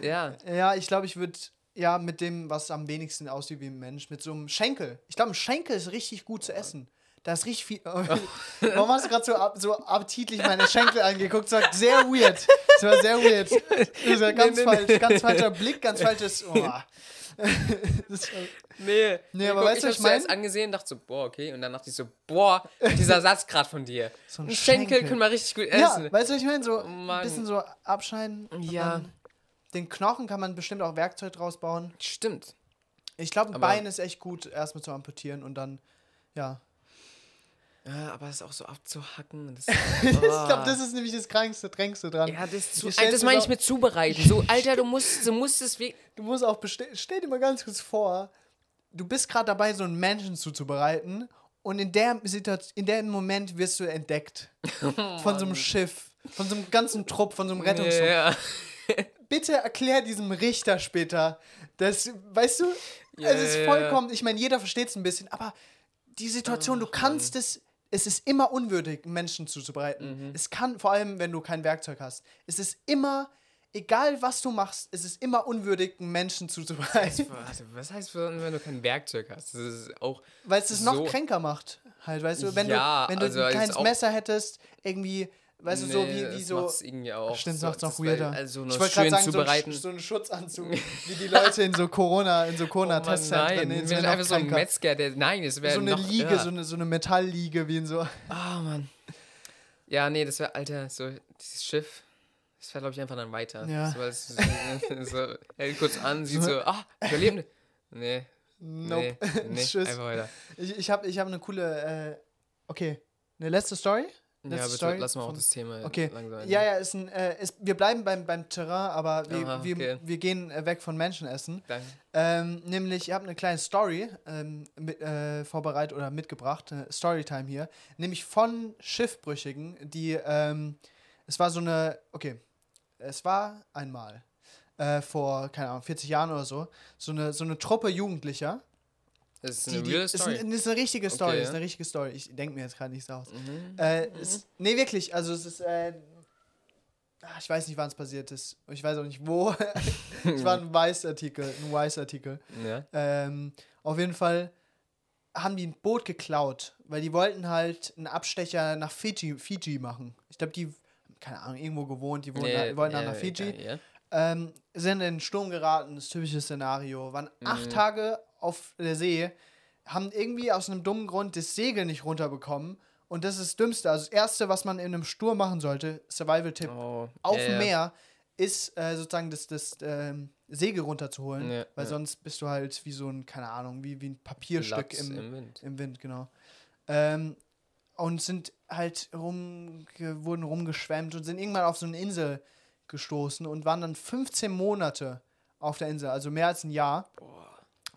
ja, Ja, ich glaube, ich würde ja mit dem, was am wenigsten aussieht wie ein Mensch, mit so einem Schenkel. Ich glaube, ein Schenkel ist richtig gut zu essen. Da ist richtig viel. Warum hast du gerade so, ab, so appetitlich meine Schenkel angeguckt? War sehr weird. Das war sehr weird. Das war ganz nee, nee. falsch. Ganz falscher Blick, ganz falsches. Oh. Das war, nee. Nee, aber guck, weißt du, was ich hab's ich mein? angesehen, dachte so, boah, okay. Und dann dachte ich so, boah, dieser Satz gerade von dir. So ein ein Schenkel, Schenkel. können wir richtig gut ja, essen. weißt du, was ich meine? So Oh ein bisschen so abschneiden. und Ja. Den Knochen kann man bestimmt auch Werkzeug draus bauen. Stimmt. Ich glaube, ein Aber- Bein ist echt gut, erstmal zu amputieren und dann, ja. Ja, aber es ist auch so abzuhacken. Das, Ich glaube, das ist nämlich das krankste, drängste dran. Ja, das, zu, stell das meine ich mit zubereiten. So, Alter, du musst, du musst es wie. Du musst auch bestell, stell dir mal ganz kurz vor, du bist gerade dabei, so einen Menschen zuzubereiten und in der Situation, in dem Moment wirst du entdeckt. von so einem Schiff, von so einem ganzen Trupp, von so einem Rettungstrupp. Ja, Bitte erklär diesem Richter später, dass, weißt du, Ja, es ist vollkommen, ich meine, jeder versteht es ein bisschen, aber die Situation, du kannst es, es ist immer unwürdig, Menschen zuzubereiten. Mhm. Es kann, vor allem, wenn du kein Werkzeug hast, es ist immer, egal was du machst, es ist immer unwürdig, Menschen zuzubereiten. Warte, was heißt, wenn du kein Werkzeug hast? Das ist auch. Weil es es noch So- kränker macht. Halt, weißt du, wenn Ja, du, wenn du also ein jetzt kleines auch- Messer hättest, irgendwie, weißt du, so wie, wie das so. macht's irgendwie auch. Stimmt, so, macht's noch das weirder. Also ich wollte gerade sagen, so, ein, so einen Schutzanzug, wie die Leute in so Corona, in so Oh Mann, Corona-Testzentren. nein, nee, einfach so ein. Metzger, der. Nein, es wäre So eine noch, Liege, ja. so, eine, so eine Metallliege, wie in so. Oh Mann. Ja, nee, das wäre, Alter, so dieses Schiff. Das fährt, glaube ich, einfach dann weiter. Ja. So, es, so, hält kurz an, sieht so, ah, Überlebende. Nee, Nope. nee, nee Tschüss. einfach weiter. Ich, ich habe ich hab eine coole. Äh, okay, eine letzte Story? Ja, bitte, Story lass mal auch das Thema Okay. langsam Ja, ja, ist ein, äh, ist, wir bleiben beim, beim Terrain, aber wir, Aha, wir, okay. wir gehen äh, weg von Menschenessen. Danke. Ähm, nämlich, ich habe eine kleine Story ähm, mit, äh, vorbereitet oder mitgebracht, äh, Storytime hier, nämlich von Schiffbrüchigen, die, ähm, es war so eine, okay, es war einmal äh, vor, keine Ahnung, 40 Jahren oder so, so eine, so eine Truppe Jugendlicher. Das ist Die, eine die, ist, Story. ein, ist eine richtige Story, Okay, ist eine richtige Story. Ich denke mir jetzt gerade nichts aus. Mhm. Äh, es, nee, wirklich, also es ist, äh, ah, ich weiß nicht, wann es passiert ist. Ich weiß auch nicht, wo. es war ein Weiß-Artikel, ein Weiß-Artikel. Ja. Ähm, auf jeden Fall haben die ein Boot geklaut, weil die wollten halt einen Abstecher nach Fiji, Fiji machen. Ich glaube, die, keine Ahnung, irgendwo gewohnt, die wollten, Nee, wollten dann nach Fiji. egal, ja. Ähm, sind in den Sturm geraten, das typische Szenario. Waren Mhm. acht Tage auf der See, haben irgendwie aus einem dummen Grund das Segel nicht runterbekommen. Und das ist das Dümmste. Also das Erste, was man in einem Sturm machen sollte, Survival-Tipp, Oh, auf ja, dem. Meer, ist äh, sozusagen das, das ähm, Segel runterzuholen. Ja, weil sonst bist du halt wie so ein, keine Ahnung, wie, wie ein Papierstück im, im Wind. im Wind, genau. Ähm, und sind halt rum, wurden rumgeschwemmt und sind irgendwann auf so eine Insel gestoßen und waren dann 15 Monate auf der Insel, also mehr als ein Jahr.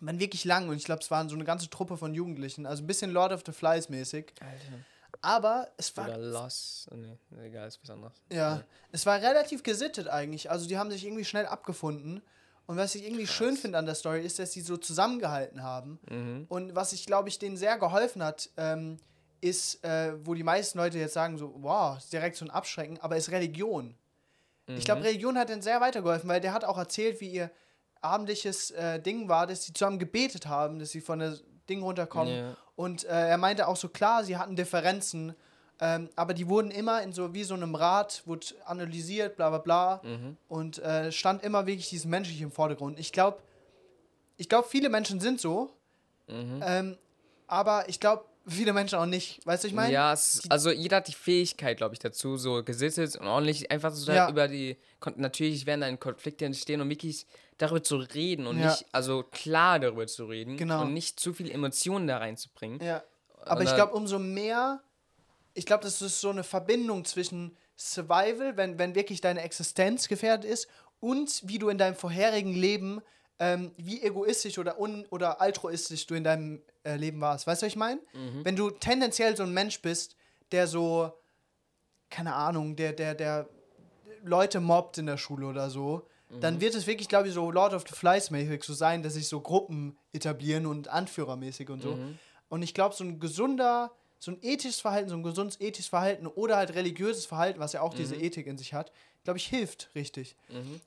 Waren wirklich lang und ich glaube, es waren so eine ganze Truppe von Jugendlichen, also ein bisschen Lord of the Flies mäßig. Alter. Aber es war Oder Lost. Oh, nee, egal, ist was anderes. ja, es war relativ gesittet eigentlich. Also die haben sich irgendwie schnell abgefunden. Und was ich irgendwie schön finde an der Story ist, dass sie so zusammengehalten haben. Mhm. Und was ich glaube ich denen sehr geholfen hat, ähm, ist, äh, wo die meisten Leute jetzt sagen so, wow, direkt so ein Abschrecken, aber ist Religion. Ich Mhm. glaube, Religion hat denen sehr weitergeholfen, weil der hat auch erzählt, wie ihr abendliches äh, Ding war, dass sie zusammen gebetet haben, dass sie von der Ding runterkommen. Ja. Und äh, er meinte auch so, klar, sie hatten Differenzen, ähm, aber die wurden immer in so wie so einem Rat, wurde analysiert, bla bla bla. Mhm. Und äh, stand immer wirklich dieses Menschliche im Vordergrund. Ich glaube, ich glaube, viele Menschen sind so, Mhm. ähm, aber ich glaube, viele Menschen auch nicht. Weißt du, ich meine? ja, es, also jeder hat die Fähigkeit, glaube ich, dazu, so gesittet und ordentlich einfach so Ja. über die. Natürlich werden dann Konflikte entstehen und wirklich darüber zu reden und Ja. nicht, also klar darüber zu reden Genau. und nicht zu viel Emotionen da reinzubringen. Ja. Aber ich dann- glaube, umso mehr, ich glaube, das ist so eine Verbindung zwischen Survival, wenn, wenn wirklich deine Existenz gefährdet ist, und wie du in deinem vorherigen Leben, ähm, wie egoistisch oder, un oder altruistisch du in deinem äh, Leben warst. Weißt du, was ich meine? Mhm. Wenn du tendenziell so ein Mensch bist, der so, keine Ahnung, der, der, der Leute mobbt in der Schule oder so, dann wird es wirklich, glaube ich, so Lord of the Flies mäßig so sein, dass sich so Gruppen etablieren und Anführermäßig und so. Und ich glaube, so ein gesunder, so ein ethisches Verhalten, so ein gesundes ethisches Verhalten oder halt religiöses Verhalten, was ja auch diese Ethik in sich hat, glaube ich, hilft richtig.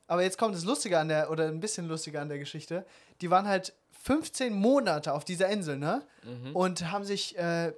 Aber jetzt kommt das Lustige an der, oder ein bisschen lustiger an der Geschichte. Die waren halt 15 Monate auf dieser Insel, ne? Und haben sich, äh,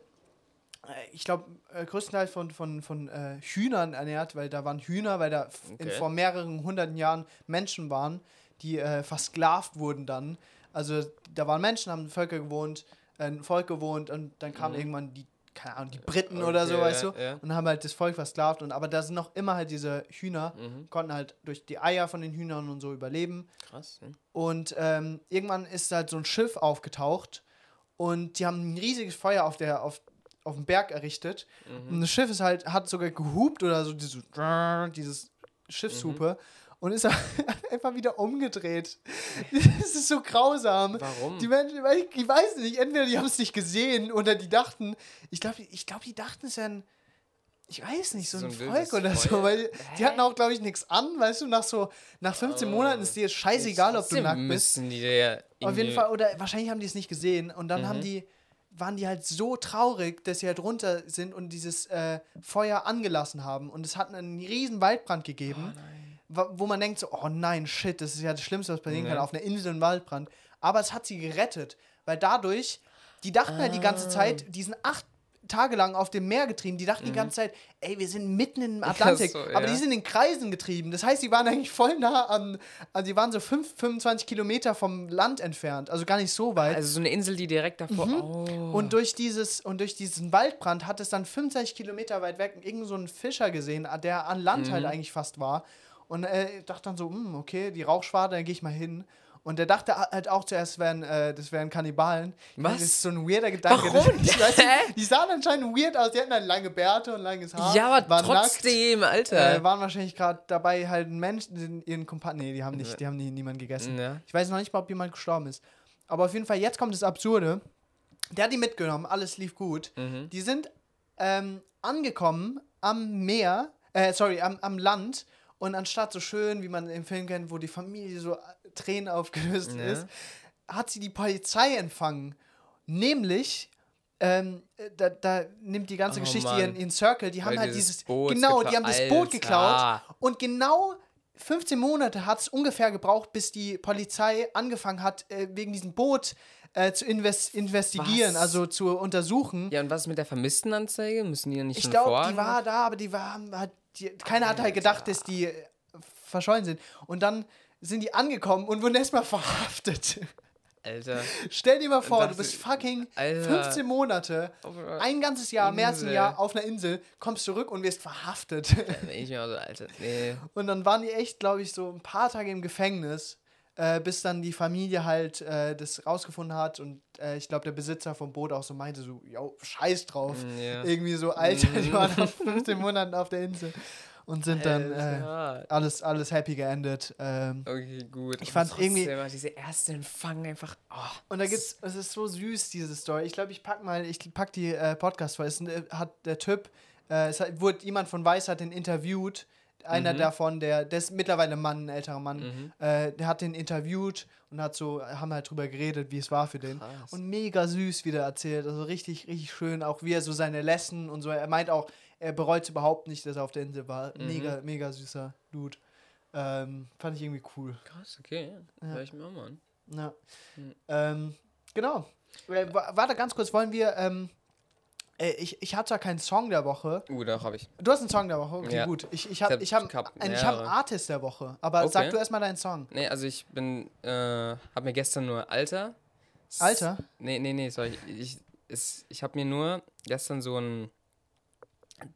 ich glaube, äh, größtenteils von, von, von äh, Hühnern ernährt, weil da waren Hühner, weil da f- in, Okay. vor mehreren hunderten Jahren Menschen waren, die äh, versklavt wurden dann. Also da waren Menschen, haben Völker gewohnt, äh, ein Volk gewohnt und dann kamen irgendwann die, keine Ahnung, die Briten oder so, Mhm. Okay, weißt du, ja. und haben halt das Volk versklavt. Und, aber da sind noch immer halt diese Hühner, Mhm. konnten halt durch die Eier von den Hühnern und so überleben. Krass. Ne? Und ähm, irgendwann ist halt so ein Schiff aufgetaucht und die haben ein riesiges Feuer auf, der, auf, auf dem Berg errichtet. Mhm. Und das Schiff ist halt, hat sogar gehupt oder so, dieses, dieses Schiffshupe. Und ist einfach wieder umgedreht. Das ist so grausam. Warum? Die Menschen, ich, weiß nicht, entweder die haben es nicht gesehen oder die dachten, ich glaube, ich glaub, die dachten es wäre ein, ich weiß nicht, so So ein, ein Volk oder so, Feuer. weil die hatten auch, glaube ich, nichts an, weißt du, nach so, nach 15 Monaten ist dir jetzt scheißegal, ob du nackt bist. die ja Auf jeden Fall, oder wahrscheinlich haben die es nicht gesehen und dann Mhm. haben die, waren die halt so traurig, dass sie halt runter sind und dieses äh, Feuer angelassen haben und es hat einen riesen Waldbrand gegeben, wa- wo man denkt so, oh nein, shit, das ist ja das Schlimmste, was passieren Nee. kann, auf einer Insel ein Waldbrand. Aber es hat sie gerettet, weil dadurch, die dachten halt die ganze Ah. Zeit, die sind acht Tage lang auf dem Meer getrieben, die dachten die ganze Zeit, ey, wir sind mitten im Atlantik, so, aber ja. die sind in Kreisen getrieben. Das heißt, die waren eigentlich voll nah an, also die waren so fünf, 25 Kilometer vom Land entfernt, also gar nicht so weit. Also so eine Insel, die direkt davor. Oh. Und durch dieses und durch diesen Waldbrand hat es dann 25 Kilometer weit weg irgend so einen Fischer gesehen, der an Land Mhm. halt eigentlich fast war. Und er dachte dann so, hm, okay, die Rauchschwade, dann gehe ich mal hin. Und er dachte halt auch zuerst, wären, äh, das wären Kannibalen. Was? Das ist so ein weirder Gedanke. Warum? Ich weiß die sahen anscheinend weird aus. Die hatten halt lange Bärte und langes Haar. ja, aber trotzdem, Nackt, Alter. äh, waren wahrscheinlich gerade dabei, halt einen Menschen, ihren Kumpan. Nee, die haben nicht, die haben nie, niemanden gegessen. Ja. Ich weiß noch nicht mal, ob jemand gestorben ist. Aber auf jeden Fall, jetzt kommt das Absurde. Der hat die mitgenommen, alles lief gut. Mhm. Die sind ähm, angekommen am Meer, äh, sorry, am, am Land. Und anstatt so schön, wie man im Film kennt, wo die Familie so äh, Tränen aufgelöst Ja. ist, hat sie die Polizei empfangen. Nämlich, ähm, äh, da, da nimmt die ganze Oh, Geschichte Mann. ihren, ihren Circle. Die haben Weil halt dieses dieses. Boot genau, die haben das. Boot geklaut. Und genau 15 Monate hat es ungefähr gebraucht, bis die Polizei angefangen hat, äh, wegen diesem Boot äh, zu invest investigieren, Was? also zu untersuchen. Ja, und was ist mit der Vermisstenanzeige? Müssen die ja nicht ich glaube, die war da, aber die war hat, die, keiner hat halt gedacht, dass die äh, verschollen sind. Und dann sind die angekommen und wurden erstmal verhaftet. Alter. Stell dir mal vor, du bist fucking Alter. 15 Monate, einer ein ganzes Jahr, mehr als ein Insel. Jahr auf einer Insel, kommst zurück und wirst verhaftet. Ich mir auch so, Alter. Nee. Und dann waren die echt, glaube ich, so ein paar Tage im Gefängnis, äh, bis dann die Familie halt äh, das rausgefunden hat. Und äh, ich glaube, der Besitzer vom Boot auch so meinte, so, yo, scheiß drauf. Mm, ja. Irgendwie so, Alter, die waren nach 15 Monaten auf der Insel und sind dann äh, alles, alles happy geendet. Ähm, Okay, gut. Ich fand's irgendwie- Diese erste Empfang einfach. Oh, und da gibt's, es ist so süß, diese Story. Ich glaube, ich pack mal, ich pack die äh, podcast vor. Es äh, hat der Typ, äh, es hat, wurde jemand von Weiß hat den interviewt. Einer Mhm. davon, der, der ist mittlerweile ein Mann, ein älterer Mann, äh, der hat den interviewt und hat so, haben halt drüber geredet, wie es war für den. Krass. Und mega süß wieder erzählt. Also richtig, richtig schön, auch wie er so seine Lesson und so. Er meint auch, er bereut es überhaupt nicht, dass er auf der Insel war. Mhm. Mega, mega süßer Dude. Ähm, fand ich irgendwie cool. Krass, okay. Ja. Hör ich mir auch mal an. Ja. Mhm. Ähm, genau. Äh, wa- warte ganz kurz, wollen wir. Ähm, äh, ich, ich hatte zwar keinen Song der Woche. Uh, doch, habe ich. Du hast einen Song der Woche, okay, Ja. gut. Ich, ich Ich habe hab- ich hab, ich hab ich hab einen. Artist der Woche. Aber sag Okay. du erstmal deinen Song. Nee, also ich bin, äh, hab mir gestern nur Alter. Alter? Nee, nee, nee, sorry. Ich, ich, ich habe mir nur gestern so einen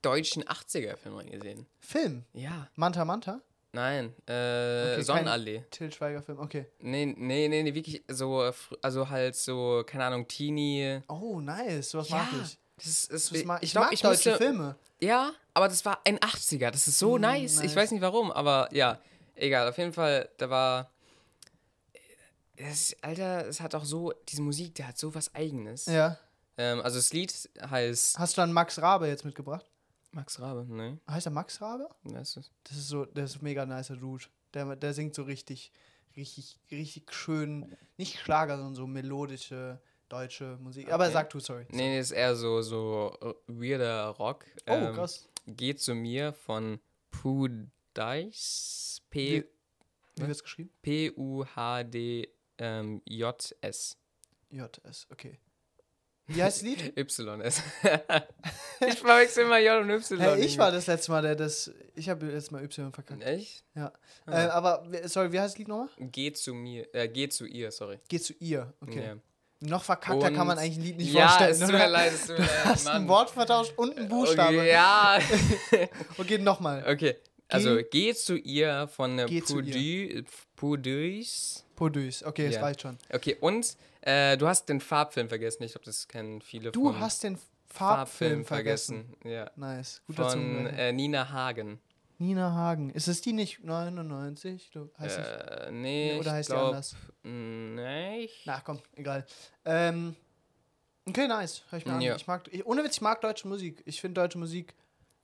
deutschen 80er-Film angesehen. Film. Ja. Manta Manta? Nein, äh, kein- Sonnenallee. Till Schweiger Film, okay. Nee, nee, nee, nee, wirklich so, fr- also halt so, keine Ahnung, Teenie. Oh, nice. Sowas ja, mag ich. Das ist, Das mag, ich, ich mag ich deutsche musste, Filme. Ja, aber das war ein 80er. Das ist so Mm, nice. nice. Ich weiß nicht warum, aber ja, egal. Auf jeden Fall, da war. Das, Alter, es hat auch so, diese Musik, der hat so was Eigenes. Ja. Ähm, also das Lied heißt. Hast du dann Max Rabe jetzt mitgebracht? Max Rabe, ne? Heißt er Max Rabe? Wer ist das? Das ist so, der ist ein mega nicer Dude. Der, der singt so richtig, richtig, richtig schön, nicht Schlager, sondern so melodische deutsche Musik. Aber Okay. sag du, sorry. Nee, nee, ist eher so, so weirder Rock. Oh, Ähm, krass. Geht zu mir von Pooh Dice. Wie, P- wie wird's geschrieben? P-U-H-D-J-S. JS, okay. Wie heißt das Lied? Y-S. ich verwechsel immer J und Y. Hey, ich war das letzte Mal, der das. Ich habe jetzt mal Y verkackt. Echt? Ja. Ah. Äh, aber, sorry, wie heißt das Lied nochmal? Geh zu mir, äh, geh zu ihr, sorry. Geh zu ihr. Okay. Ja. Noch verkackter kann man Und- eigentlich ein Lied nicht ja, vorstellen. es tut mir leid, es tut mir Du leid, hast ein. Wort vertauscht und einen Buchstabe. Okay, ja. Okay, nochmal. okay. Also, geh zu ihr von äh, Geh zu Poudu- Pouduis. Podus. Okay, das Ja. reicht schon. Okay, und äh, du hast den Farbfilm vergessen. Ich glaube, das kennen viele Du hast den Farbfilm vergessen. Ja. Nice. Guter Von äh, Nina Hagen. Nina Hagen. Ist es die nicht 99? Du, heißt. Äh, nee, Oder ich heißt die glaub, anders? Nee. ich- Na komm, egal. Ähm, okay, nice. Hör ich mir an. Ja. Ich mag, ich, ohne Witz, ich mag deutsche Musik. Ich finde deutsche Musik.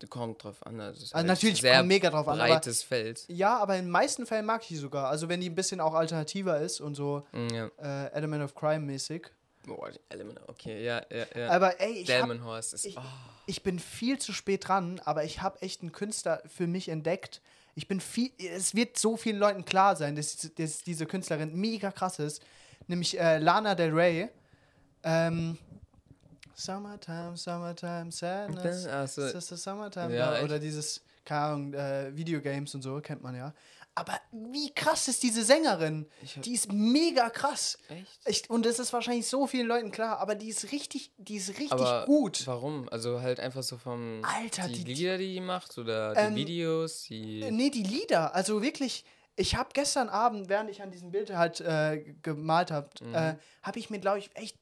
Kommt drauf an. Also, Also halt natürlich sehr kommt mega drauf an, aber- breites Feld. Ja, aber in den meisten Fällen mag ich die sogar. Also wenn die ein bisschen auch alternativer ist und so Mm, Ja. äh, Element of Crime mäßig. Boah, Element, okay, ja, ja, ja. Aber ey, ich, hab, ist. ich- oh. ich bin viel zu spät dran, aber ich habe echt einen Künstler für mich entdeckt. Ich bin viel, es wird so vielen Leuten klar sein, dass, dass diese Künstlerin mega krass ist. Nämlich äh, Lana Del Rey. Ähm, Summertime, Summertime, Sadness. Also, Ist das Summertime? Ja, Ja, oder dieses, keine Ahnung, äh, Videogames und so, kennt man ja. Aber wie krass ist diese Sängerin? Die ist mega krass. echt? Ich, und das ist wahrscheinlich so vielen Leuten klar, aber die ist richtig, die ist richtig Aber gut. Warum? Also halt einfach so vom. Alter, die, die- Lieder, die die macht oder Ähm, die Videos, die. Äh, Nee, die Lieder, also wirklich, ich habe gestern Abend, während ich an diesem Bild halt äh, gemalt habe, Mhm. äh, habe ich mir, glaube ich, echt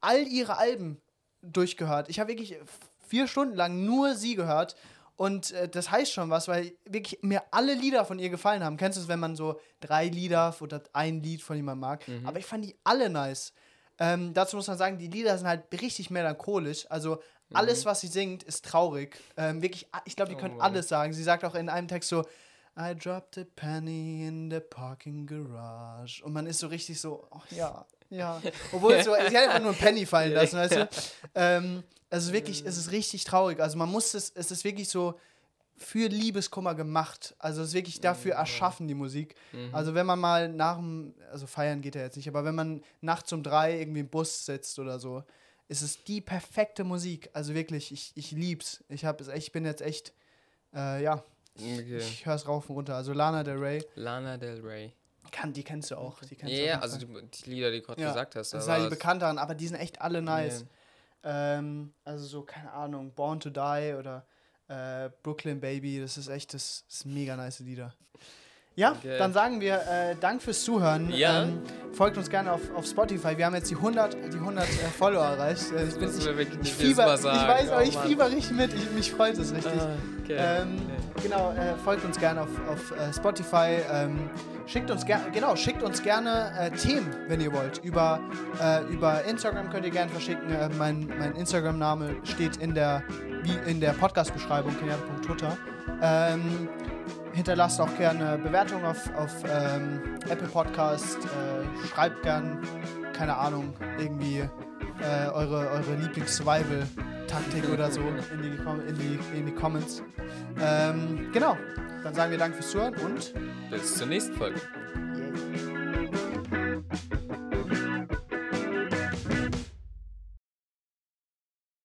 all ihre Alben durchgehört. Ich habe wirklich vier Stunden lang nur sie gehört. Und äh, das heißt schon was, weil wirklich mir alle Lieder von ihr gefallen haben. Kennst du es, wenn man so drei Lieder oder ein Lied von jemandem mag? Mhm. Aber ich fand die alle nice. Ähm, dazu muss man sagen, die Lieder sind halt richtig melancholisch. Also alles, was sie singt, ist traurig. Ähm, wirklich, ich glaube, die Mhm. Oh, können wow. alles sagen. Sie sagt auch in einem Text so, I dropped a penny in the parking garage. Und man ist so richtig so, oh, ja, ja. Obwohl es so, sie hat einfach nur ein Penny fallen lassen, weißt du? Ähm, also wirklich, es ist richtig traurig. Also man muss es, es ist wirklich so für Liebeskummer gemacht. Also es ist wirklich dafür erschaffen, die Musik. Mhm. Also wenn man mal nach dem, also feiern geht ja jetzt nicht, aber wenn man nachts um drei irgendwie im Bus sitzt oder so, ist es die perfekte Musik. Also wirklich, ich, ich lieb's. Ich, hab, es echt- ich bin jetzt echt, äh, ja, Okay. ich hör's rauf und runter. Also Lana Del Rey, Lana Del Rey. Kann, die kennst du auch. Die Ja, kennst ja, auf also die, die Lieder, die du gerade Ja, gesagt hast. das aber sind halt die bekannteren, aber die sind echt alle nice. Ja. Ähm, also so, keine Ahnung, Born to Die oder äh, Brooklyn Baby, das ist echt, das, das sind mega nice Lieder. Ja, Okay. dann sagen wir äh, Dank fürs Zuhören. Ja. Ähm, folgt uns gerne auf, auf Spotify. Wir haben jetzt die 100, die 100 äh, Follower erreicht. Äh, ich, bin, ich, ich, fieber, ich weiß, aber Oh ich Mann. fieber richtig mit. Ich, mich freut es richtig. Ah, okay. Ähm, okay. Genau, äh, folgt uns gerne auf, auf äh, Spotify. Ähm, schickt uns gerne, genau, schickt uns gerne äh, Themen, wenn ihr wollt. Über, äh, über Instagram könnt ihr gerne verschicken. Äh, mein mein Instagram-Name steht in der, wie in der Podcast-Beschreibung, kenyatta.twitter. Ähm, hinterlasst auch gerne Bewertungen auf, auf ähm, Apple Podcast. Äh, schreibt gern, keine Ahnung, irgendwie äh, eure, eure Lieblings-Survival-Taktik oder so in die, in die, in die Comments. Ähm, genau. Dann sagen wir Danke fürs Zuhören und bis zur nächsten Folge. Yeah.